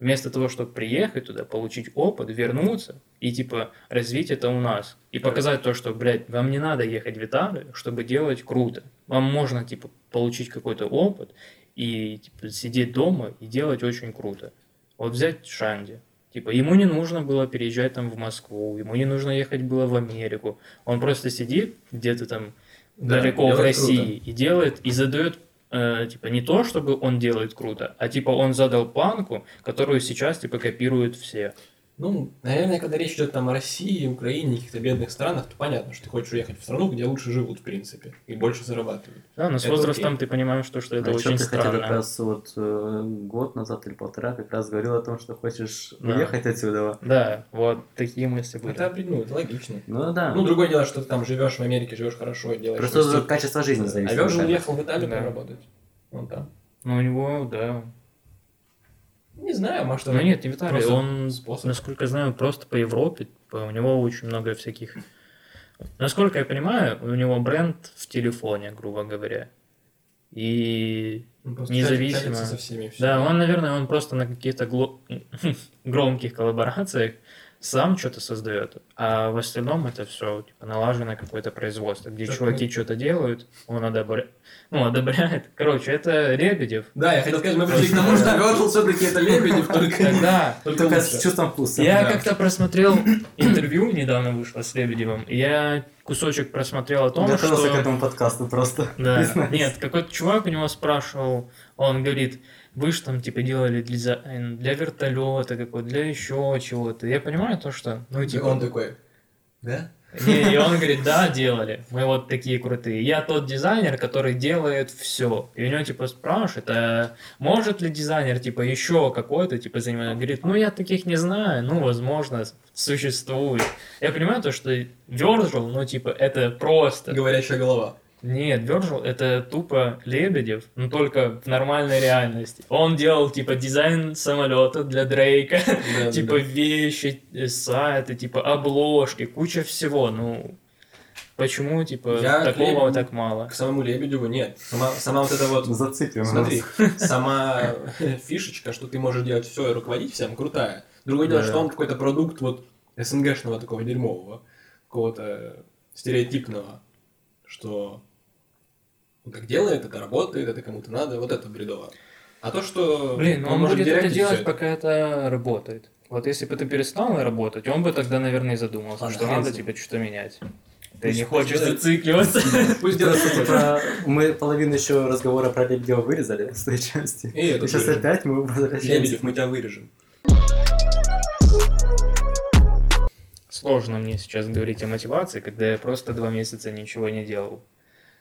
Вместо того, чтобы приехать туда, получить опыт, вернуться и, типа, развить это у нас. И показать то, что, блядь, вам не надо ехать в Италию, чтобы делать круто. Вам можно, типа, получить какой-то опыт и, типа, сидеть дома и делать очень круто. Вот взять Шанди. Типа, ему не нужно было переезжать там в Москву, ему не нужно ехать было в Америку. Он просто сидит где-то там Да, далеко в России и делает, и задает, э, типа, не то, чтобы он делает круто, а типа он задал планку, которую сейчас, типа, копируют все. Ну, наверное, когда речь идет там о России, Украине, каких-то бедных странах, то понятно, что ты хочешь уехать в страну, где лучше живут, в принципе, и больше зарабатывают. Да, но с Это возрастом окей. ты понимаешь, что, что это А очень ты хотел как странно. раз вот э, год назад или полтора как раз говорил о том, что хочешь Да. уехать отсюда. Да, вот такие мысли были. Это, ну, это логично. Ну да. Ну, другое дело, что ты там живешь в Америке, живешь хорошо и делаешь... Просто качество жизни зависит. А наверное. уехал в Италию Да. поработать. Он там. Ну, у него, да. Не знаю, может, Ну нет, не Виталий, он, способ. насколько я знаю, просто по Европе, у него очень много всяких... Насколько я понимаю, у него бренд в телефоне, грубо говоря. И просто независимо. со всеми. и всё. да, он, наверное, он просто на каких-то гло- <laughs> громких коллаборациях сам что-то создает, а в остальном это все типа, налажено какое-то производство, где Так, чуваки что-то делают, он одобряет, ну, одобряет. Короче, это Лебедев. Да, я хотел сказать, мы пришли к тому, что Вёржин все-таки это Лебедев, <laughs> только... Тогда <laughs> Только с чувством вкуса. Я Да. как-то просмотрел интервью, недавно вышло с Лебедевым, и я кусочек просмотрел о том, Готовился что... к этому подкасту просто. Да, <laughs> нет, какой-то чувак у него спрашивал, он говорит, вы же там типа делали дизайн для вертолета какой для еще чего-то. Я понимаю то, что, ну И типа, он такой, да? не, и он говорит, да, делали, мы вот такие крутые. Я тот дизайнер, который делает все. И у него типа спрашивают, а может ли дизайнер типа еще какой-то типа занимается? Он Говорит, ну я таких не знаю, ну возможно существует. Я понимаю то, что Virgil, ну типа это просто. Говорящая голова. Нет, Virgil это тупо Лебедев, но только в нормальной реальности. Он делал типа дизайн самолета для Дрейка, Да, <laughs> типа да. вещи, э, сайты, типа обложки, куча всего. Ну, почему типа Я такого Лебедеву- так мало? К самому Лебедеву нет. Сама, сама вот эта вот <laughs> Зацепим. Смотри, <laughs> сама фишечка, что ты можешь делать все и руководить всем, крутая. Другое дело, Да. что он какой-то продукт вот СНГшного такого дерьмового, какого-то стереотипного, что он так делает, это работает, это кому-то надо, вот это бредово. А то, что Блин, ну он может будет это делать, всё пока это работает. Вот если бы это перестало работать, он бы тогда, наверное, и задумался, Ладно, что надо типа что-то менять. Ты не хочешь зацикливаться. <laughs> Пусть делает, мы половину еще разговора про Лебедева вырезали с той части. И это сейчас опять мы возвращаемся. Лебедев, мы тебя вырежем. Сложно мне сейчас говорить о мотивации, когда я просто два месяца ничего не делал.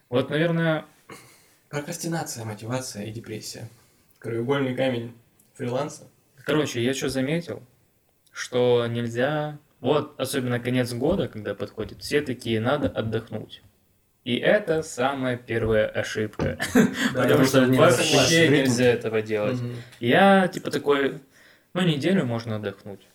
Вот, наверное, Прокрастинация, мотивация и депрессия. Краеугольный камень фриланса. короче, я что заметил, что нельзя... Вот, особенно конец года, когда подходит, все такие, надо отдохнуть. И это самая первая ошибка. <laughs> Потому что вообще нельзя этого делать. Я типа такой, ну неделю можно отдохнуть.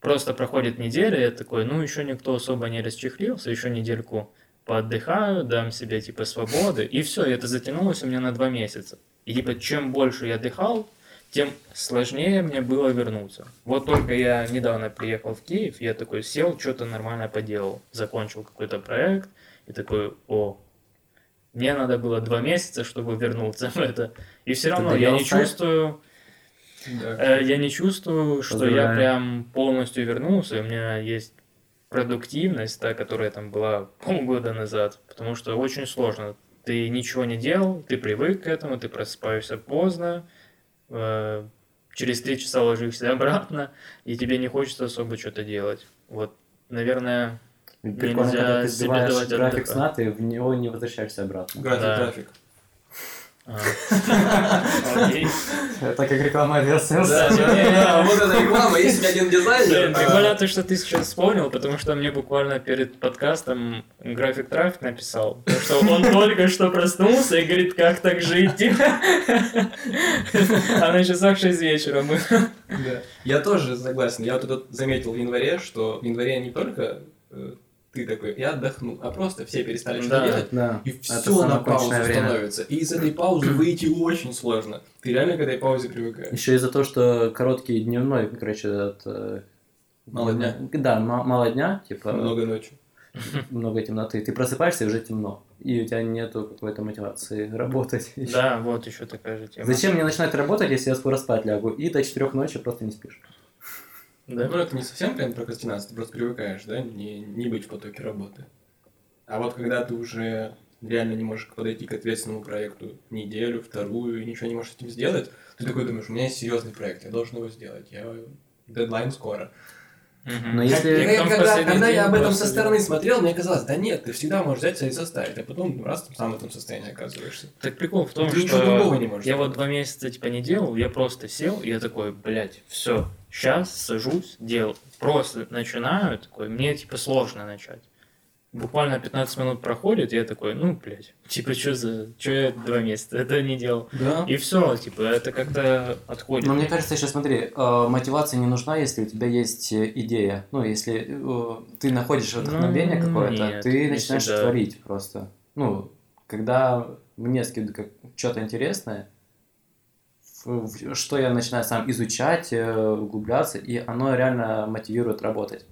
Просто проходит неделя, я такой, ну еще никто особо не расчехлился, еще недельку поотдыхаю, дам себе типа свободы, и все, это затянулось у меня на два месяца. И типа чем больше я отдыхал, тем сложнее мне было вернуться. Вот только я недавно приехал в Киев, я такой сел, что-то нормально поделал, закончил какой-то проект, и такой, о, мне надо было два месяца, чтобы вернуться в это. И все равно я не чувствую, Да. Э, Я не чувствую, что я Поздравляю. прям полностью вернулся. У меня есть продуктивность, та, которая там была полгода назад, потому что очень сложно. Ты ничего не делал, ты привык к этому, ты просыпаешься поздно, э, через три часа ложишься обратно, и тебе не хочется особо что-то делать. Вот, наверное, Прикольно, Нельзя когда ты себе сбиваешь давать график отдыха. сна, ты в него не возвращаешься обратно. График, Да. трафик. А. <laughs> Это как реклама авиасенса. Да, вот эта реклама, есть у меня один дизайнер. прикольно то, что ты сейчас вспомнил, потому что мне буквально перед подкастом график трафик написал, то, что он <laughs> только что проснулся и говорит, как так жить. <laughs> А на часах 6 вечера мы. Да. Я тоже согласен. Я вот тут заметил в январе, что в январе не только э, ты такой, я отдохну, а просто все перестали что-то Да. делать, Да. и все на паузу время. становится. И из этой паузы <clears throat> выйти очень сложно. Ты реально к этой паузе привыкаешь. Еще из-за того, что короткий дневной, короче, этот... э, Мало дня. Да, ма- мало дня, типа Много ночи. <laughs> много темноты. Ты просыпаешься и уже темно. И у тебя нету какой-то мотивации <laughs> работать. <laughs> Да, вот еще такая же тема. Зачем мне начинать работать, если я скоро спать лягу? И до 4 ночи просто не спишь. Да? Ну, это не совсем прям прокрастинация, ты просто привыкаешь, да, не, не быть в потоке работы. А вот когда ты уже реально не можешь подойти к ответственному проекту неделю, вторую, и ничего не можешь с этим сделать, ты такой думаешь, у меня есть серьезный проект, я должен его сделать, я дедлайн скоро. Но если- потом в когда, когда я об этом со стороны смотрел, мне казалось, да нет, ты всегда можешь взять и составить, а потом раз там сам в этом состоянии оказываешься. Так прикол в том, Ты ничего другого не что можешь я вот сделать. два месяца типа не делал, я просто сел, и я такой, блядь, все, сейчас сажусь, делаю. Просто начинаю, такой, мне типа сложно начать. Буквально 15 минут проходит, и я такой, ну, блядь, <laughs> типа, что за, что я два месяца это не делал. Да. И все, типа, это как-то отходит. Но мне кажется, еще смотри, э, мотивация не нужна, если у тебя есть э, идея. Ну, если э, ты находишь вдохновение Ну, какое-то, ты начинаешь всегда. творить просто. Ну, когда мне скидывают что-то интересное, что я начинаю сам изучать, э, углубляться, и оно реально мотивирует работать.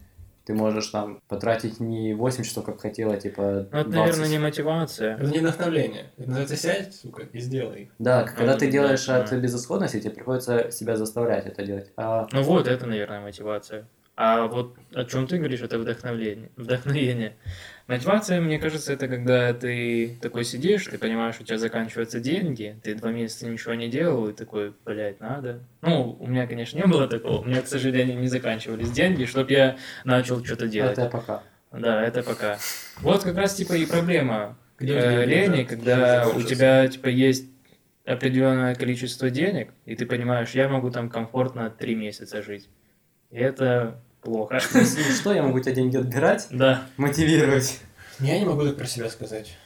Ты можешь там потратить не 8 часов, как хотела, типа Ну, это, 20. наверное, не мотивация. Это не вдохновление. Это называется сядь, сука, и сделай. Да, когда ты да, делаешь да. от безысходности, тебе приходится себя заставлять это делать. А Ну вот, это, наверное, мотивация. А вот о чем ты говоришь, это вдохновление. Вдохновение. Мотивация, мне кажется, это когда ты такой сидишь, ты понимаешь, у тебя заканчиваются деньги, ты два месяца ничего не делал, и такой, блядь, надо. Ну, у меня, конечно, не было такого, у меня, к сожалению, не заканчивались деньги, чтобы я начал что-то делать. это пока. Да, это пока. Вот как раз, типа, и проблема э, лени, когда у тебя, типа, есть определенное количество денег, и ты понимаешь, я могу там комфортно три месяца жить. И это плохо. Если что, я могу тебя деньги отбирать, Да. мотивировать. Я не могу так про себя сказать.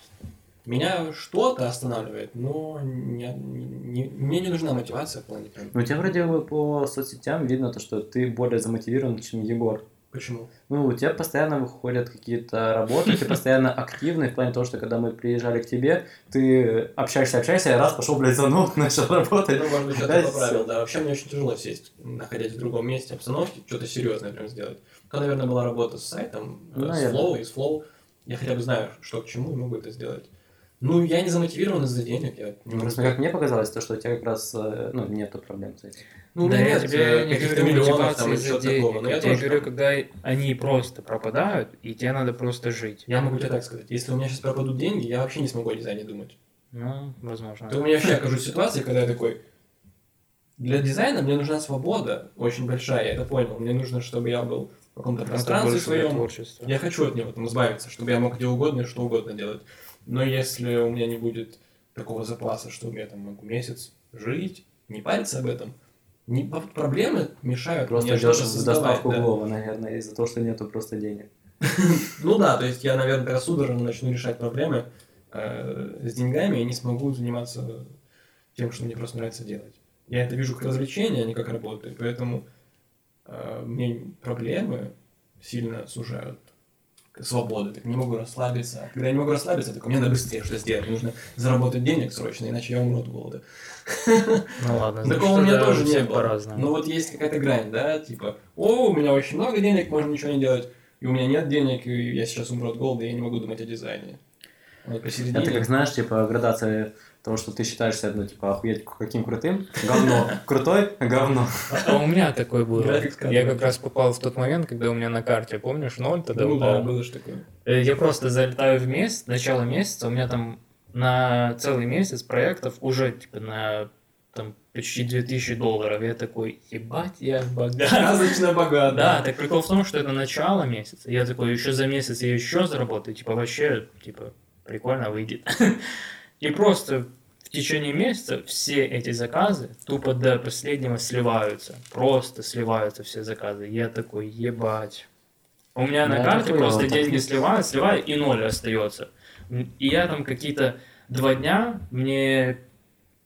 Меня что-то останавливает, но не- не- мне не нужна мотивация в плане. Ну, у тебя вроде бы по соцсетям видно то, что ты более замотивирован, чем Егор. Почему? Ну, у тебя постоянно выходят какие-то работы, ты постоянно активный в плане того, что когда мы приезжали к тебе, ты общаешься, общаешься, и раз пошел, блядь, за ноут, <laughs> начал работать. Ну, может быть, что-то Опять поправил, да. Вообще, мне очень тяжело сесть, находясь в другом месте обстановки, что-то серьезное прям сделать. Когда, наверное, была работа с сайтом, э, Ну, с. Flow и с Flow, я хотя бы знаю, что к чему, и могу это сделать. Ну, я не замотивирован из-за денег, я Просто как мне показалось, то, что у тебя как раз, э, ну, нету проблем с этим. Ну, да, меня я нет тебе э, не каких-то говорю миллионов мотивации там из-за что-то денег. такого, но я я тебе тоже говорю, там- когда они просто пропадают, и тебе надо просто жить. Я могу тебе так сказать, если у меня сейчас пропадут деньги, я вообще не смогу о дизайне думать. Ну, возможно. То у меня вообще окажусь в ситуации, когда я такой, для дизайна мне нужна свобода очень большая, я это понял. Мне нужно, чтобы я был в каком-то пространстве своем. Я хочу от него там избавиться, чтобы я мог где угодно и что угодно делать. Но если у меня не будет такого запаса, что я там могу месяц жить, не париться об этом, не, проблемы мешают Просто идешь доставку да. Глова, наверное, из-за того, что нету просто денег. <laughs> Ну да, то есть я, наверное, судорожно начну решать проблемы э, с деньгами, я не смогу заниматься тем, что мне просто нравится делать. Я это вижу как развлечение, а не как работу, и поэтому э, мне проблемы сильно сужают свободу, так не могу расслабиться. Когда я не могу расслабиться, так мне надо быстрее что сделать, мне нужно заработать денег срочно, иначе я умру от голода. Ну ладно, <laughs> Такого у меня тоже не было. Но вот есть какая-то грань, да, типа, о, у меня очень много денег, можно ничего не делать, и у меня нет денег, и я сейчас умру от голода, и я не могу думать о дизайне. Вот посередине. Это как, знаешь, типа, градация того, что ты считаешься, ну, типа, охуеть каким крутым, говно, крутой, говно. А у меня такое было. Я как раз попал в тот момент, когда у меня на карте, помнишь, ноль тогда ну да, было же такое. Э, Я просто залетаю в месяц, начало месяца, у меня там на целый месяц проектов уже типа на там почти 2000 долларов. Я такой, ебать, я богат. Сказочно богато. Да, так прикол в том, что это начало месяца. Я такой, еще за месяц я еще заработаю, типа вообще, типа, прикольно выйдет. <laughs> И просто в течение месяца все эти заказы тупо до последнего сливаются. Просто сливаются все заказы. Я такой, ебать. У меня на Да, карте такое просто вот. деньги сливают, сливают, и ноль остается. И я там какие-то два дня мне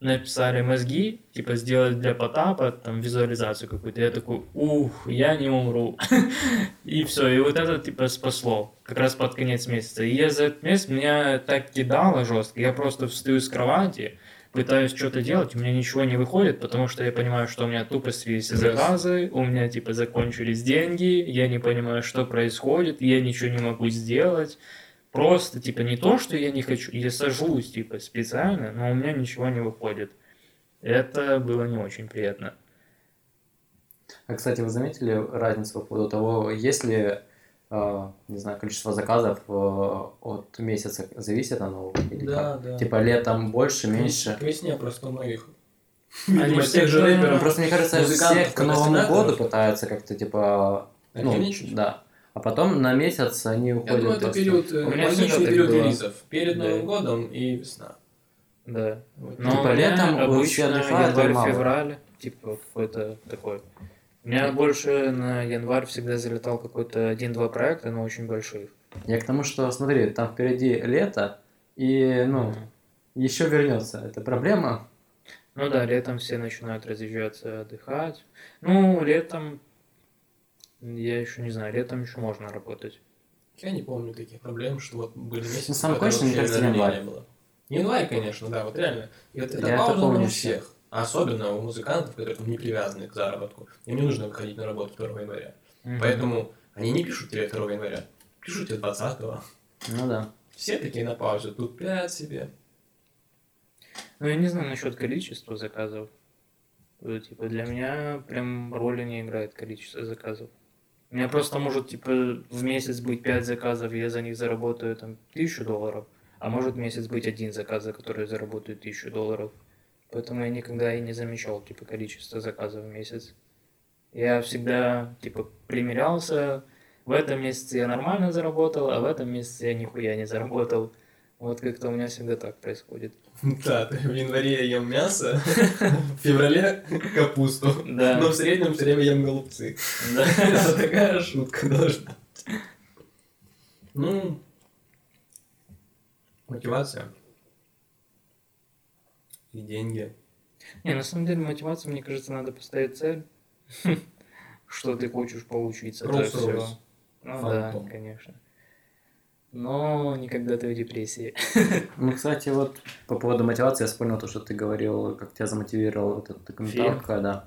написали мозги, типа сделать для Потапа там визуализацию какую-то. Я такой, ух, я не умру. <laughs> И все, и вот это типа спасло. Как раз под конец месяца. И я за этот месяц меня так кидало жестко. Я просто встаю с кровати, пытаюсь что-то делать, у меня ничего не выходит, потому что я понимаю, что у меня тупо Стресс. заказы, у меня типа закончились деньги, я не понимаю, что происходит, я ничего не могу сделать. Просто, типа, не то, что я не хочу, я сажусь, типа, специально, но у меня ничего не выходит. Это было не очень приятно. А, кстати, вы заметили разницу по поводу того, если, э, не знаю, количество заказов э, от месяца зависит оно или Да, как? да. Типа летом больше, меньше? К весне просто многих. <laughs> Они Видимо, все тех же рэперов. Просто мне кажется, все к Новому году пытаются как-то типа, ну, да. А потом на месяц они Я уходят. думаю, это период, э, У меня логичный всегда период было. релизов. Перед Да. Новым годом и весна. Да. Вот. Но Типа у меня летом обычно январь-февраль, типа какой-то такой. У меня больше на январь всегда залетал какой-то один-два проекта, но очень больших. Я к тому, что, смотри, там впереди лето, и, ну, Мгм. еще вернется. Это проблема. Ну да, летом все начинают разъезжаться отдыхать. Ну, летом, я еще не знаю, летом еще можно работать. Я не помню таких проблем, что вот были месяцы, Ну, самое когда конченное, мне вообще кажется, январь. было. Январь, конечно, да, вот реально. И вот это Я это пауза помню у всех. Особенно у музыкантов, которые не привязаны к заработку. Им не нужно выходить на работу 2 января. Мгм. Поэтому они не пишут тебе 2 января. Пишут тебе 20 Ну да. Все такие на паузе, тупят себе. Ну, я не знаю насчет количества заказов. Э, Типа, для меня прям роли не играет количество заказов. У меня просто может, типа, в месяц быть 5 заказов, и я за них заработаю, там, тысячу долларов. А может в месяц быть один заказ, за который я заработаю тысячу долларов. Поэтому я никогда и не замечал, типа, количество заказов в месяц. Я всегда, типа, примерялся. В этом месяце я нормально заработал, а в этом месяце я нихуя не заработал. Вот как-то у меня всегда так происходит. <laughs> Да, ты в январе я ем мясо, в феврале капусту. Да. Но в среднем все время ем голубцы. Да. <laughs> Это такая шутка должна быть. Ну, мотивация. И деньги. Не, на самом деле мотивация, мне кажется, надо поставить цель, <laughs> что ты хочешь получить Rolls-Royce. Ну да, конечно. Но никогда ты в депрессии. <laughs> Ну, кстати, вот по поводу мотивации я вспомнил то, что ты говорил, как тебя замотивировал этот документалка, да.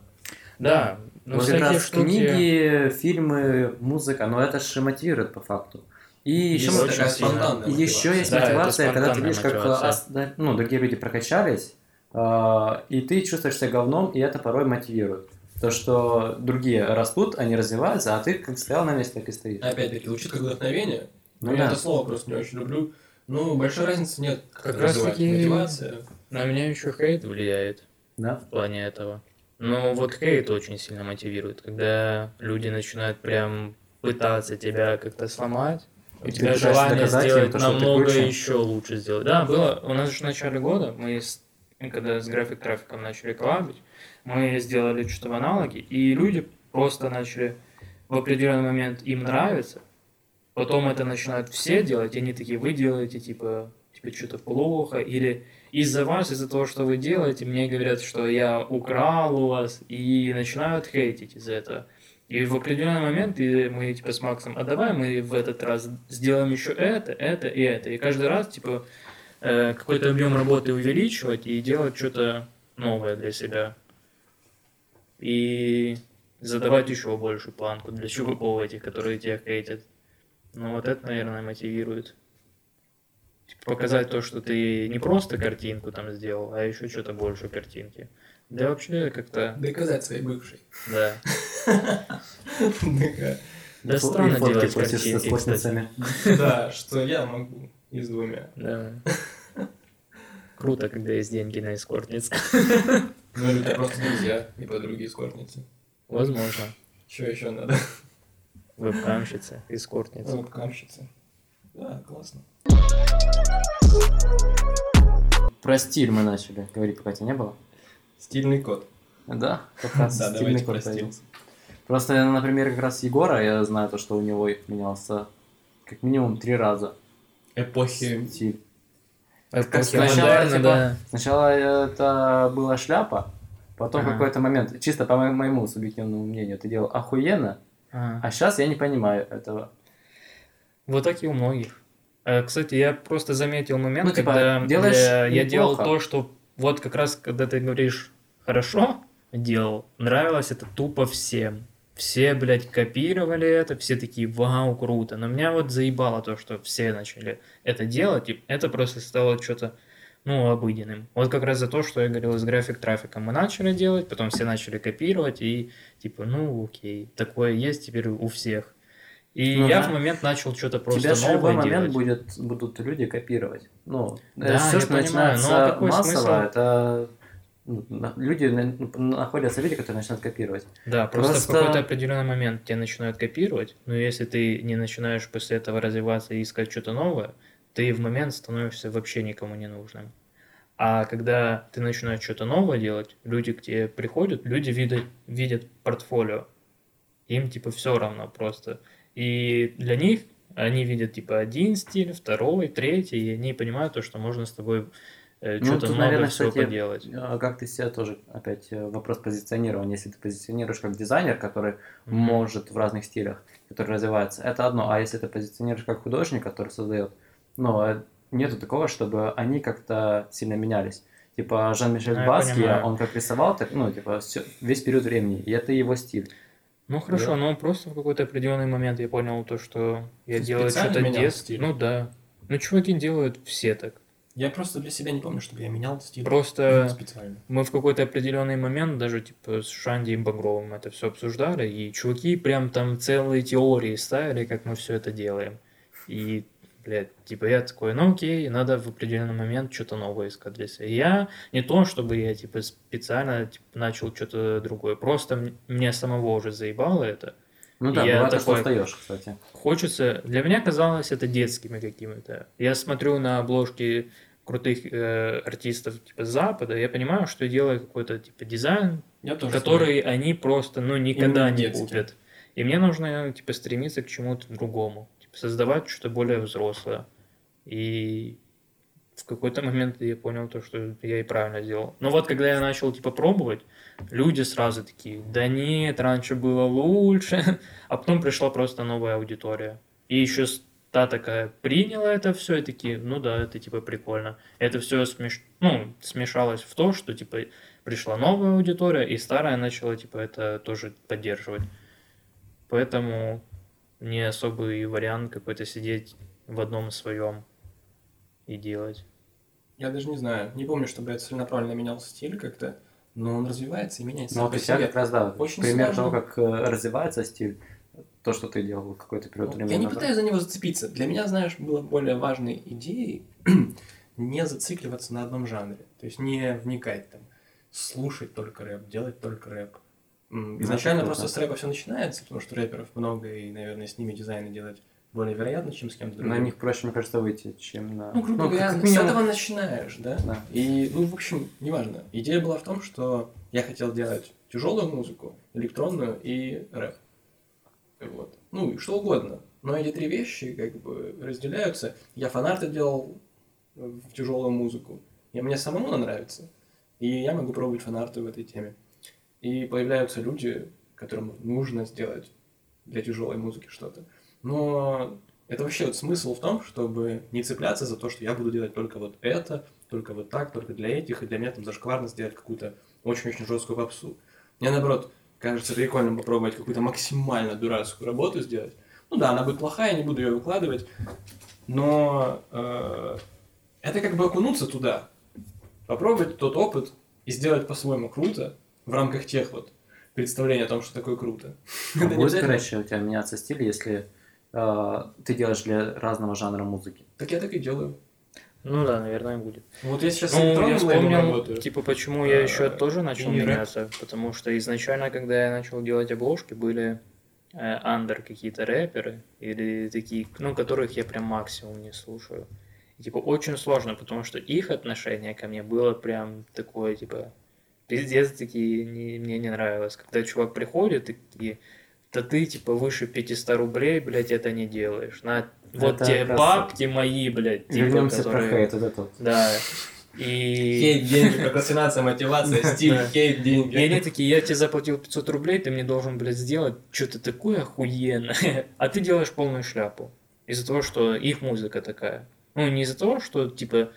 Да, но вот как раз штуки... книги, фильмы, музыка, но это же мотивирует по факту. И еще, еще есть Да, это мотивация, когда ты видишь, как мотивация. ас- да, ну, другие люди прокачались, и ты чувствуешь себя говном, и это порой мотивирует. То, что другие растут, они развиваются, а ты как стоял на месте, так и стоишь. Опять-таки, звучит как вдохновение. Ну я да. это слово просто не очень люблю. Ну, большой разницы нет. Как это раз таки- Мотивация. На меня еще хейт влияет Да? в плане этого. Но вот хейт очень сильно мотивирует, когда люди начинают прям пытаться тебя как-то сломать. У тебя желание им сделать ты намного еще лучше сделать. Да, было. У нас же в начале года мы с- когда с график трафиком начали коллабить, мы сделали что-то в аналоге, и люди просто начали в определенный момент им нравится, потом это начинают все делать, и они такие, вы делаете, типа, типа что-то плохо, или из-за вас, из-за того, что вы делаете, мне говорят, что я украл у вас, и начинают хейтить из-за этого. И в определенный момент и мы типа с Максом, а давай мы в этот раз сделаем еще это, это и это. И каждый раз типа э, какой-то объем работы увеличивать и делать что-то новое для себя. И задавать еще большую планку для чуваков этих, которые тебя хейтят. Ну вот это, наверное, мотивирует. Типа, показать то, что ты не просто картинку там сделал, а еще что-то больше картинки. Да вообще как-то, Доказать своей бывшей. да. <laughs> Да странно делать картинки. Да, что я могу и с двумя. Да. Круто, когда есть деньги на эскортниц. <laughs> Ну это просто друзья и подруги эскортницы. Возможно. Что еще надо? Вебкамщица, эскортница. Вебкамщица. Да, классно. Про стиль мы начали говорить, пока тебя не было. Стильный код. Да, как раз Да, стильный код про стиль. появился. Просто, например, как раз Егора, я знаю то, что у него менялся как минимум три раза Эпохи. стиль. Эпохи сначала, модерна, типа, да. Сначала это была шляпа, потом Ага. какой-то момент, чисто по мо- моему субъективному мнению, ты делал охуенно, Ага. а сейчас я не понимаю этого. Вот так и у многих. Э, Кстати, я просто заметил момент, Ну, типа, когда делаешь я, я делал то, что вот как раз, когда ты говоришь хорошо делал, нравилось это тупо всем. Все, блядь, копировали это, все такие, вау, круто. Но меня вот заебало то, что все начали это делать, и это просто стало что-то, ну, обыденным. Вот как раз за то, что я говорил с график трафика. Мы начали делать, потом все начали копировать, и типа, ну, окей, такое есть теперь у всех. И Ну я да. в момент начал что-то просто Тебя же в любой новое момент делать. будет, будут люди копировать. Ну, Да, все, я что понимаю, начинается но какой массово, смысл? это люди на- находятся люди, которые начинают копировать. Да, просто, Просто- в какой-то определенный момент тебя начинают копировать, но если ты не начинаешь после этого развиваться и искать что-то новое, ты в момент становишься вообще никому не нужным. А когда ты начинаешь что-то новое делать, люди к тебе приходят, люди видят, видят портфолио, им типа все равно просто. И для них они видят типа один стиль, второй, третий, и они понимают то, что можно с тобой э, Ну, что-то тут, новое наверное, всё кстати, поделать. А как ты себя тоже, опять, э, вопрос позиционирования. Если ты позиционируешь как дизайнер, который Мгм. может в разных стилях, который развивается, это одно. А если ты позиционируешь как художник, который создает, ну, э, нету такого, чтобы они как-то сильно менялись. Типа Жан-Мишель Ну, я Баски, он как рисовал, так, ну, типа, всё- весь период времени, и это его стиль. Ну хорошо, Да. но просто в какой-то определенный момент я понял то, что я Ты делаю что-то стиль? Ну да. Ну чуваки делают все так. Я просто для себя не помню, чтобы я менял стиль. Просто специально. мы в какой-то определенный момент даже типа с Шанди и Багровым это все обсуждали, и чуваки прям там целые теории ставили, как мы все это делаем. И, блядь, типа я такой, ну окей, надо в определенный момент что-то новое искать для себя. И Я не то, чтобы я типа специально типа, начал что-то другое, просто мне самого уже заебало это. Ну да, Я бывает, что такой- устаешь, кстати. хочется... Для меня казалось это детскими какими-то. Я смотрю на обложки крутых э, артистов типа Запада, я понимаю, что я делаю какой-то типа дизайн, Я тоже который они просто ну никогда Именно не детский. купят. И мне нужно типа стремиться к чему-то другому, типа создавать что-то более взрослое. И в какой-то момент я понял то, что я и правильно сделал. Но вот когда я начал типа пробовать, люди сразу такие, да нет, раньше было лучше, <laughs> а потом пришла просто новая аудитория. И еще та такая приняла это все и такие, ну да, это типа прикольно. Это все смеш... ну, смешалось в то, что типа пришла новая аудитория, и старая начала типа это тоже поддерживать. Поэтому не особый вариант какой-то сидеть в одном своем и делать. Я даже не знаю, не помню, чтобы я целенаправленно менял стиль как-то, но он развивается и меняется. Ну, вот у тебя как раз, да, Очень пример сложно. того, как э, развивается стиль, то, что ты делал в какой-то период времени Я не назад. пытаюсь за него зацепиться. Для меня, знаешь, было более важной идеей <clears throat> не зацикливаться на одном жанре. То есть не вникать там, слушать только рэп, делать только рэп. Ну, Изначально это просто с рэпа все начинается, потому что рэперов много, и, наверное, с ними дизайны делать более вероятно, чем с кем-то другим. На них проще, мне кажется, выйти, чем на... Ну, грубо как- говоря, как с минимум- этого начинаешь, да? Да. И, ну, в общем, неважно. Идея была в том, что я хотел делать тяжелую музыку, электронную и рэп. Вот. Ну, и что угодно. Но эти три вещи как бы разделяются. Я фанарты делал в тяжелую музыку. И мне самому она нравится. И я могу пробовать фанарты в этой теме. И появляются люди, которым нужно сделать для тяжелой музыки что-то. Но это вообще вот смысл в том, чтобы не цепляться за то, что я буду делать только вот это, только вот так, только для этих, и для меня там зашкварно сделать какую-то очень-очень жесткую попсу. Мне наоборот кажется прикольным попробовать какую-то максимально дурацкую работу сделать. Ну да, она будет плохая, я не буду ее выкладывать, но э, это как бы окунуться туда, попробовать тот опыт и сделать по-своему круто в рамках тех вот представлений о том, что такое круто. А будет, короче, у тебя меняться стиль, если э, ты делаешь для разного жанра музыки? Так я так и делаю. Ну да, наверное, будет. Вот я сейчас Ну, я вспомнил, работаю. типа, почему я еще Э, тоже начал меняться. Потому что изначально, когда я начал делать обложки, были э, андер какие-то рэперы, или такие, ну, которых я прям максимум не слушаю. И, типа, очень сложно, потому что их отношение ко мне было прям такое, типа, пиздец, такие, не- мне не нравилось. Когда чувак приходит, и такие, да ты, типа, выше 500 рублей, блядь, это не делаешь. На, вот Это раз- бабки мои, блядь, типа, Вернемся которые... про хейт, вот это вот. Да. И... Хейт, деньги, прокрастинация, мотивация, <laughs> стиль, Да. хейт, деньги. И они такие, я тебе заплатил 500 рублей, ты мне должен, блядь, сделать что-то такое охуенное. <laughs> А ты делаешь полную шляпу. Из-за того, что их музыка такая. Ну, не из-за того, что, типа,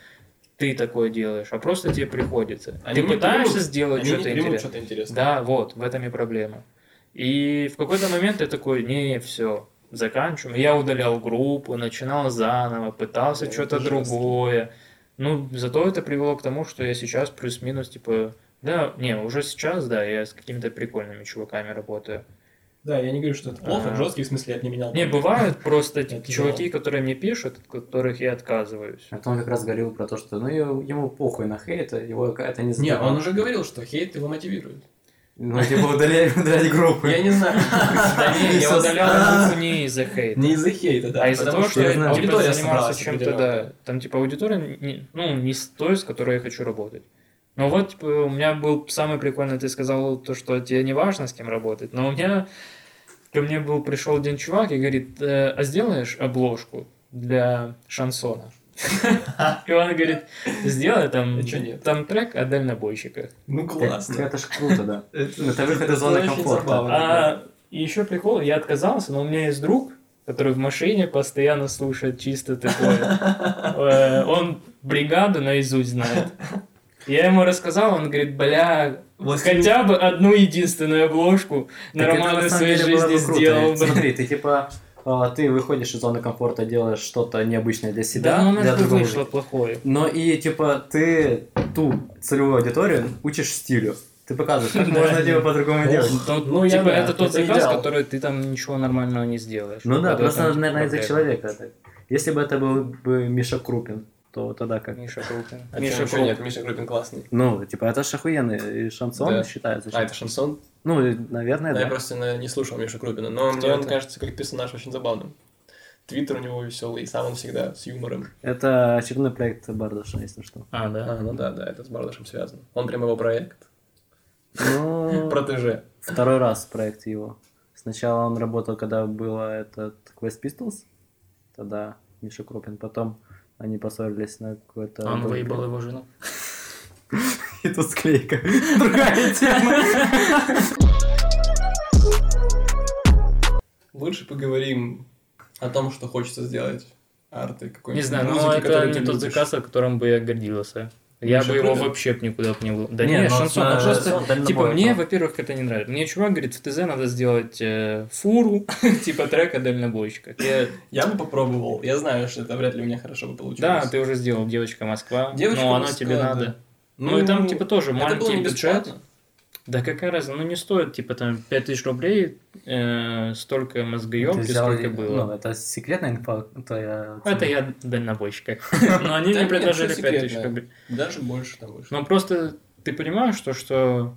ты такое делаешь, а просто тебе приходится. Они ты пытаешься сделать что-то интересное. что-то интересное. Да, вот, в этом и проблема. И в какой-то момент я такой, не, все, заканчиваем. Я удалял группу, начинал заново, пытался Да, что-то другое. Ну, зато это привело к тому, что я сейчас плюс-минус, типа, да, не, уже сейчас, да, я с какими-то прикольными чуваками работаю. Да, я не говорю, что это плохо, А. жесткий в смысле я не менял. Не, бывают просто <laughs> чуваки, которые мне пишут, от которых я отказываюсь. А то он как раз говорил про то, что ну ему похуй на хейт, его это не Не, задевает. он уже говорил, что хейт его мотивирует. Ну, типа, удалять, <laughs> удалять группы. Я не знаю. Да не, я удалял группу не из-за хейта. Не из-за хейта, да. А из-за того, что типа, аудитория занимался чем-то, да. Там, типа, аудитория, не, ну, не с той, с которой я хочу работать. Но вот, типа, у меня был самый прикольный, ты сказал, то, что тебе не важно, с кем работать, но у меня ко мне был, пришел один чувак и говорит, «Э, а сделаешь обложку для шансона? <laughs> И он говорит, сделай там, А там трек о дальнобойщиках. Ну классно. Это ж круто, да. <laughs> Это выход из зоны комфорта. А еще прикол, я отказался, но у меня есть друг, который в машине постоянно слушает чисто такое. <laughs> Э, Он бригаду наизусть знает. Я ему рассказал, он говорит, бля, Властелин- хотя бы одну единственную обложку нормально на в своей жизни бы круто. сделал бы. Смотри, ты типа ты выходишь из зоны комфорта, делаешь что-то необычное для себя, Да, но для другого вышло плохое. Но и типа ты ту целевую аудиторию учишь стилю. Ты показываешь, как <laughs> можно делать по-другому делать. Ну, Ну, я типа, это тот заказ, который ты там ничего нормального не сделаешь. Ну да, просто, наверное, из-за человека. это. Если бы это был бы Миша Крупин, то тогда как? Миша Крупин. А Миша Крупин. нет, Миша Крупин классный. Ну, типа, это ж охуенный и шансон считается. А, это шансон? Ну, наверное, Да, да. я просто не слушал Мишу Крупина, но Кто мне он это? кажется как персонаж очень забавным. Твиттер у него веселый, и сам он всегда с юмором. Это очередной проект Бардаша, если что. А, да. А, ну да, да, это с Бардашем связано. Он прям его проект. Ну, <laughs> Протеже. второй раз проект его. Сначала он работал, когда было этот Quest Pistols, тогда Миша Крупин, потом Они поссорились на какой-то... А он выебал его жену. <laughs> И тут склейка. <laughs> Другая тема. Лучше поговорим о том, что хочется сделать арты какой-нибудь Не знаю, музыки, но это не тот любишь. заказ, о котором бы я гордился. Я Миша бы его вообще б никуда б не... вы- Да Не, нет, ну, шансон. а просто, типа, мне, во-первых, это не нравится. Мне чувак говорит, в ТЗ надо сделать э, фуру, <laughs> типа трека дальнобойщика. Я- Я бы попробовал. Я знаю, что это вряд ли у меня хорошо бы получилось. Да, ты уже сделал «Девочка Москва», Девочка но оно тебе надо. Ну, и там, типа, тоже маленький бюджет. бесплатно. Да какая разница, ну не стоит, типа, там, 5000 рублей, э, столько взял сколько и- было. Ну, это секретная инфа твоя. Это я дальнобойщик. <laughs> Но они мне предложили всё 5000 секретно. рублей. Даже больше там вышло. Но просто ты понимаешь, что, что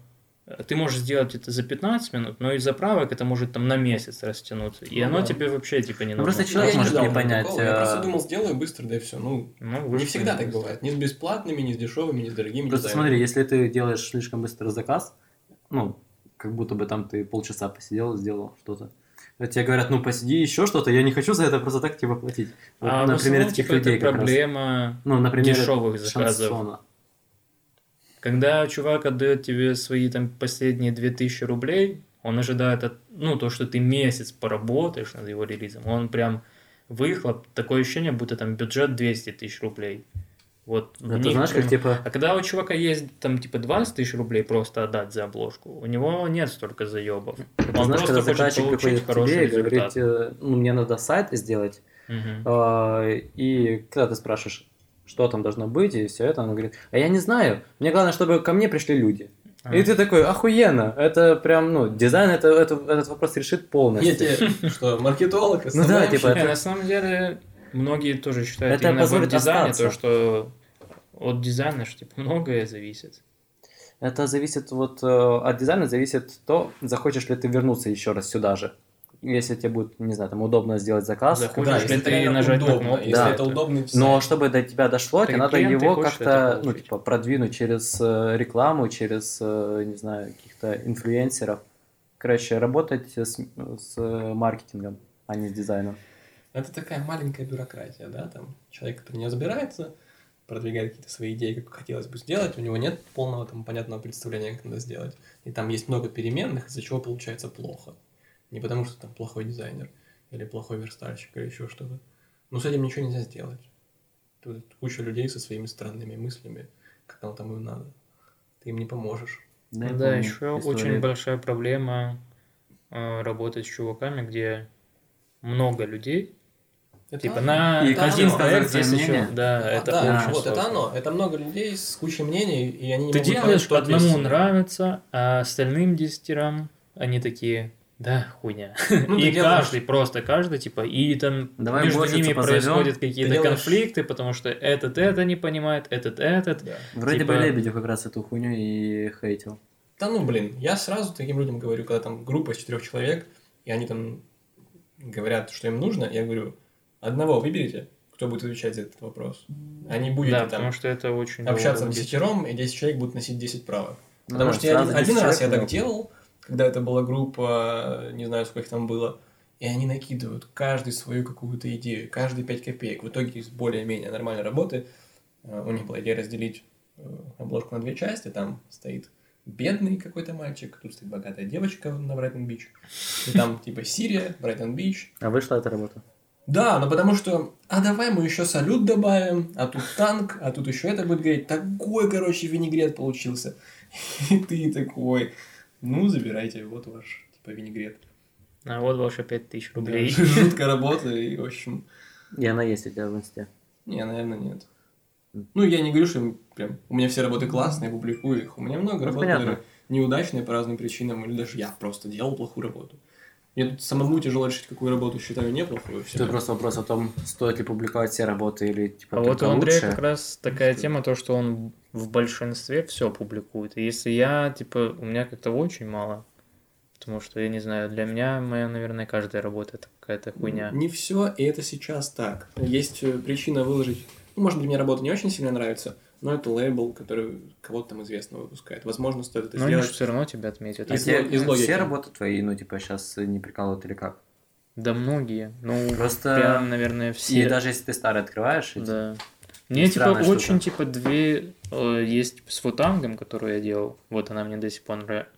ты можешь сделать это за 15 минут, но из заправок это может там на месяц растянуться. И Ну оно да. тебе вообще типа не Ну, нужно. просто Ну, человек я может не понять, такого. Я а- просто думал, сделаю быстро, да и все. Ну, Ну, не всегда так быстро. бывает. Ни с бесплатными, ни с дешевыми, ни с дорогими. Просто дизайнами. смотри, если ты делаешь слишком быстро заказ, ну, как будто бы там ты полчаса посидел, сделал что-то. А Тебе говорят, ну посиди еще что-то, я не хочу за это просто так тебе платить. Вот А на в примере основном, таких типа, людей это как раз. проблема Ну, например, дешевых заказов. шансона. Когда чувак отдает тебе свои там последние 2000 рублей, он ожидает, от, ну, то, что ты месяц поработаешь над его релизом, он прям выхлоп, такое ощущение, будто там бюджет 200 тысяч рублей. Вот Это них знаешь, как типа... А когда у чувака есть там типа 20 тысяч рублей просто отдать за обложку, у него нет столько заебов. Это Он знаешь, просто когда заказчик приходит к хороший тебе и говорит, э, ну, мне надо сайт сделать. А, И когда ты спрашиваешь, что там должно быть, и все это, она говорит, а я не знаю, мне главное, чтобы ко мне пришли люди. А. И ты такой, охуенно, это прям, ну, дизайн это, это- этот вопрос решит Я полностью. тебе, что, маркетолог, <laughs> Ну да, типа, Не, на самом деле, многие тоже считают Это именно в позволит дизайне то, что от дизайна ж, типа, многое зависит. Это зависит вот э, от дизайна, зависит то, захочешь ли ты вернуться еще раз сюда же. Если тебе будет, не знаю, там удобно сделать заказ, Да, ли если реально нажать на удобно, кнопку? если Да. это удобный дизайн. но чтобы до тебя дошло, тебе и надо его как-то, ну, типа, продвинуть через э, рекламу, через, э, не знаю, каких-то инфлюенсеров. Короче, работать с, с маркетингом, а не с дизайном. Это такая маленькая бюрократия, да, там человек, который не разбирается, продвигает какие-то свои идеи, как хотелось бы сделать, у него нет полного там понятного представления, как надо сделать. И там есть много переменных, из-за чего получается плохо. Не потому, что там плохой дизайнер или плохой верстальщик или еще что-то. Но с этим ничего нельзя сделать. Тут куча людей со своими странными мыслями, как оно там им надо. Ты им не поможешь. Да, помню еще историю. очень большая проблема э, работать с чуваками, где много людей. Это Типа оно. на И один проект здесь еще. Да, А, это да, очень вот это оно. Это много людей с кучей мнений, и они не Ты делаешь, что одному нравится, а остальным десятерам они такие, да, хуйня. Ну, и делаешь- каждый, просто каждый, типа, и там Давай между ними позовем. происходят какие-то делаешь- конфликты, потому что этот это не понимает, этот этот. Да. Вроде типа- бы Лебедев как раз эту хуйню и хейтил. Да ну, блин, я сразу таким людям говорю, когда там группа из четырех человек, и они там говорят, что им нужно, я говорю, одного выберите, кто будет отвечать за этот вопрос. Не будете Да, там потому что это очень общаться долго. десятером, и 10 человек будут носить 10 правок. Ну Потому да, что я один, один 10 раз я так делал, когда это была группа, не знаю, сколько их там было, и они накидывают каждый свою какую-то идею, каждый 5 копеек. В итоге из более-менее нормальной работы э, у них была идея разделить э, обложку на две части, там стоит бедный какой-то мальчик, тут стоит богатая девочка на Брайтон-Бич, и там <laughs> типа Сирия, Брайтон-Бич. А вышла эта работа? Да, но потому что, а давай мы еще салют добавим, а тут танк, а тут еще это будет гореть. Такой, короче, винегрет получился. <laughs> И ты такой, ну, забирайте, вот ваш, типа, винегрет. А вот ваши 5000 рублей. Да, <laughs> Жуткая работа, и, в общем, И она есть у тебя в инсте. не, наверное, нет. Ну, я не говорю, что прям у меня все работы классные, я публикую их. У меня много Ну, работ, понятно. которые неудачные по разным причинам, или даже я просто делал плохую работу. Мне тут самому тяжело решить, какую работу считаю неплохую. Тут просто вопрос о том, стоит ли публиковать все работы или типа А вот у Андрея лучшие. как раз такая тема, то, что он в большинстве все публикует. И если я, типа, у меня как-то очень мало. Потому что, я не знаю, для меня, моя, наверное, каждая работа это какая-то хуйня. Не все, и это сейчас так. Есть э, причина выложить. Ну, может быть, мне работа не очень сильно нравится, но это лейбл, который кого-то там известного выпускает. Возможно, стоит это Но сделать. все равно тебя отметят. А Из те- ло- из логики. все работы твои, ну, типа, сейчас не прикалывают или как? Да многие. Ну, Просто... прям, наверное, все. И даже если ты старый открываешь, эти- Да. Мне типа штука. очень типа две э, есть с футангом, которую я делал. Вот она мне до сих пор нравится.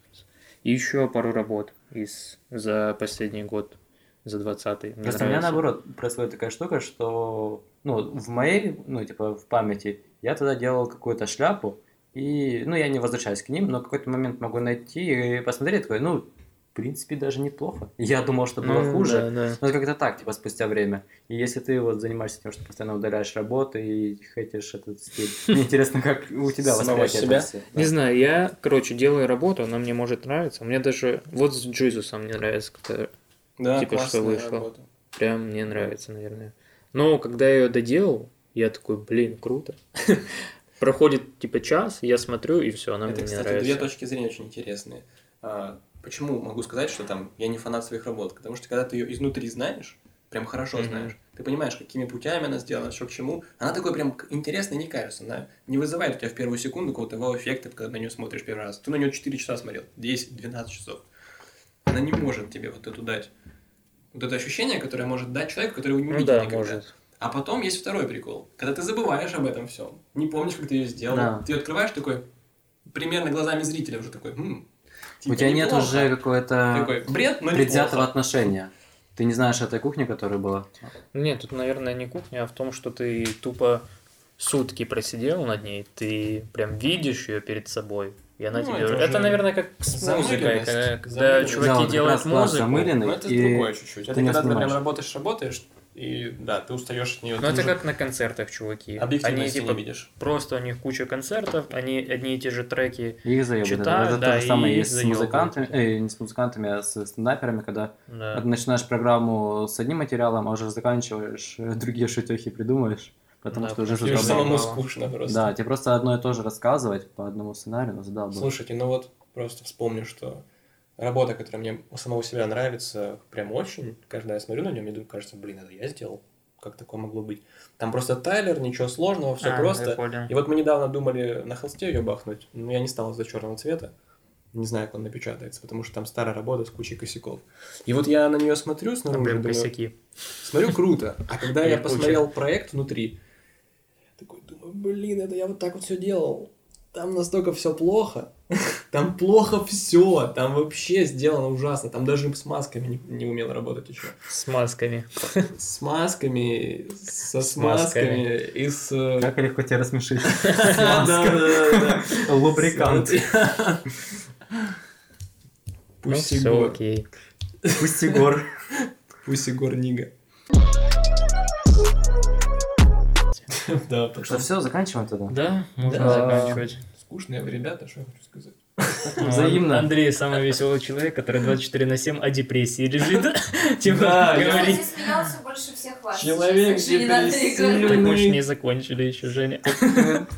И еще пару работ из за последний год, за 20-й. Мне Просто у меня наоборот происходит такая штука, что ну, в моей, ну, типа, в памяти я тогда делал какую-то шляпу, и, ну, я не возвращаюсь к ним, но в какой-то момент могу найти и посмотреть, такой, ну, в принципе, даже неплохо. Я думал, что было Ну, хуже, да, да. но как-то так, типа, спустя время. И если ты вот занимаешься тем, что постоянно удаляешь работы и хейтишь этот стиль, <laughs> мне интересно, как у тебя восприятие себя? Не знаю, я, короче, делаю работу, она мне может нравиться. Мне даже вот с Джизусом мне нравится, когда Да, Типа, что вышло. работа. прям мне нравится, наверное. Но когда я ее доделал, я такой, блин, круто. <laughs> Проходит типа час, я смотрю, и все, она Это, мне не кстати, нравится. две точки зрения очень интересные. А, почему могу сказать, что там я не фанат своих работ? Потому что когда ты ее изнутри знаешь, прям хорошо Мгм. знаешь, ты понимаешь, какими путями она сделана, что к чему, она такой прям интересной не кажется. Она не вызывает у тебя в первую секунду какого-то вау-эффекта, когда на нее смотришь первый раз. Ты на нее 4 часа смотрел, 10-12 часов. Она не может тебе вот эту дать. Вот это ощущение, которое может дать человеку, который его не Ну увидит да, никогда. может. А потом есть второй прикол. Когда ты забываешь об этом всем, не помнишь, как ты ее сделал, Да. ты открываешь такой, примерно глазами зрителя уже такой, «М, У типа тебя нет неплохо». уже какого-то Такой, бред, но предвзятого неплохо. отношения. Ты не знаешь этой кухни, которая была? Нет, тут, наверное, не кухня, а в том, что ты тупо сутки просидел над ней, ты прям видишь ее перед собой. И она Ну, тебе... это Это, наверное, как с музыкой. Когда, чуваки Да, делают музыку. замыленный, Ну, это и другое чуть-чуть. Это не когда ты прям работаешь, работаешь, и да, ты устаешь от нее. Ну, это как на концертах, чуваки. Они, объективности типа, не видишь. просто у них куча концертов, они одни и те же треки. Их заебывают. Читают, это да, то же самое и с музыкантами, э, не с музыкантами, а с стендаперами, когда Да. начинаешь программу с одним материалом, а уже заканчиваешь, э, другие шутехи придумаешь, потому Да, что уже Тебе самому мало. скучно просто. Да, тебе просто одно и то же рассказывать по одному сценарию, но задалбывает. Слушайте, ну вот просто вспомню, что работа, которая мне у самого себя нравится, прям очень, когда я смотрю на нее, мне думаю, кажется, блин, это я сделал. Как такое могло быть? Там просто тайлер, ничего сложного, все А, просто. И вот мы недавно думали на холсте ее бахнуть, но я не стал из-за черного цвета. Не знаю, как он напечатается, потому что там старая работа с кучей косяков. И вот я на нее смотрю Там снаружи, прям думаю, косяки. смотрю круто. А когда <laughs> я посмотрел проект внутри, такой думаю, блин, это я вот так вот все делал. Там настолько все плохо. <laughs> Там плохо все. Там вообще сделано ужасно. Там даже с масками не, не умел работать еще. С масками. С масками, со С масками. смазками и с... э, Как легко тебя рассмешить. <laughs> Да, да, да. Лубрикант. <laughs> Ну, Пусть Егор. окей. Пусть Егор. Пусть Егор Нига. <laughs> Да, Так что все, заканчиваем тогда. Да, можно заканчивать. скучные вы ребята, что я хочу сказать. <laughs> Взаимно. Андрей самый веселый человек, который 24 на 7 о депрессии лежит. <laughs> Типа я- говорит. Ты смеялся больше всех вас. Человек депрессивный. Так мы ж не закончили еще, Женя.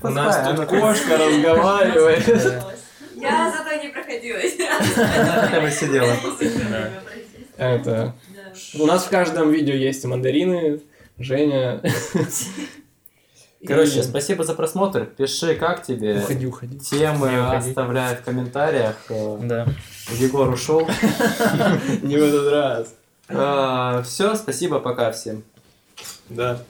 У нас тут кошка разговаривает. Я зато не проходилась. Бы сидела. Это... У нас в каждом видео есть мандарины, Женя. Короче, И- спасибо за просмотр. Пиши, как тебе. Уходи, уходи. Темы Не уходи. оставляй в комментариях. Э, Да. Егор ушел. <laughs> Не в этот раз. Все, спасибо, пока всем. Да.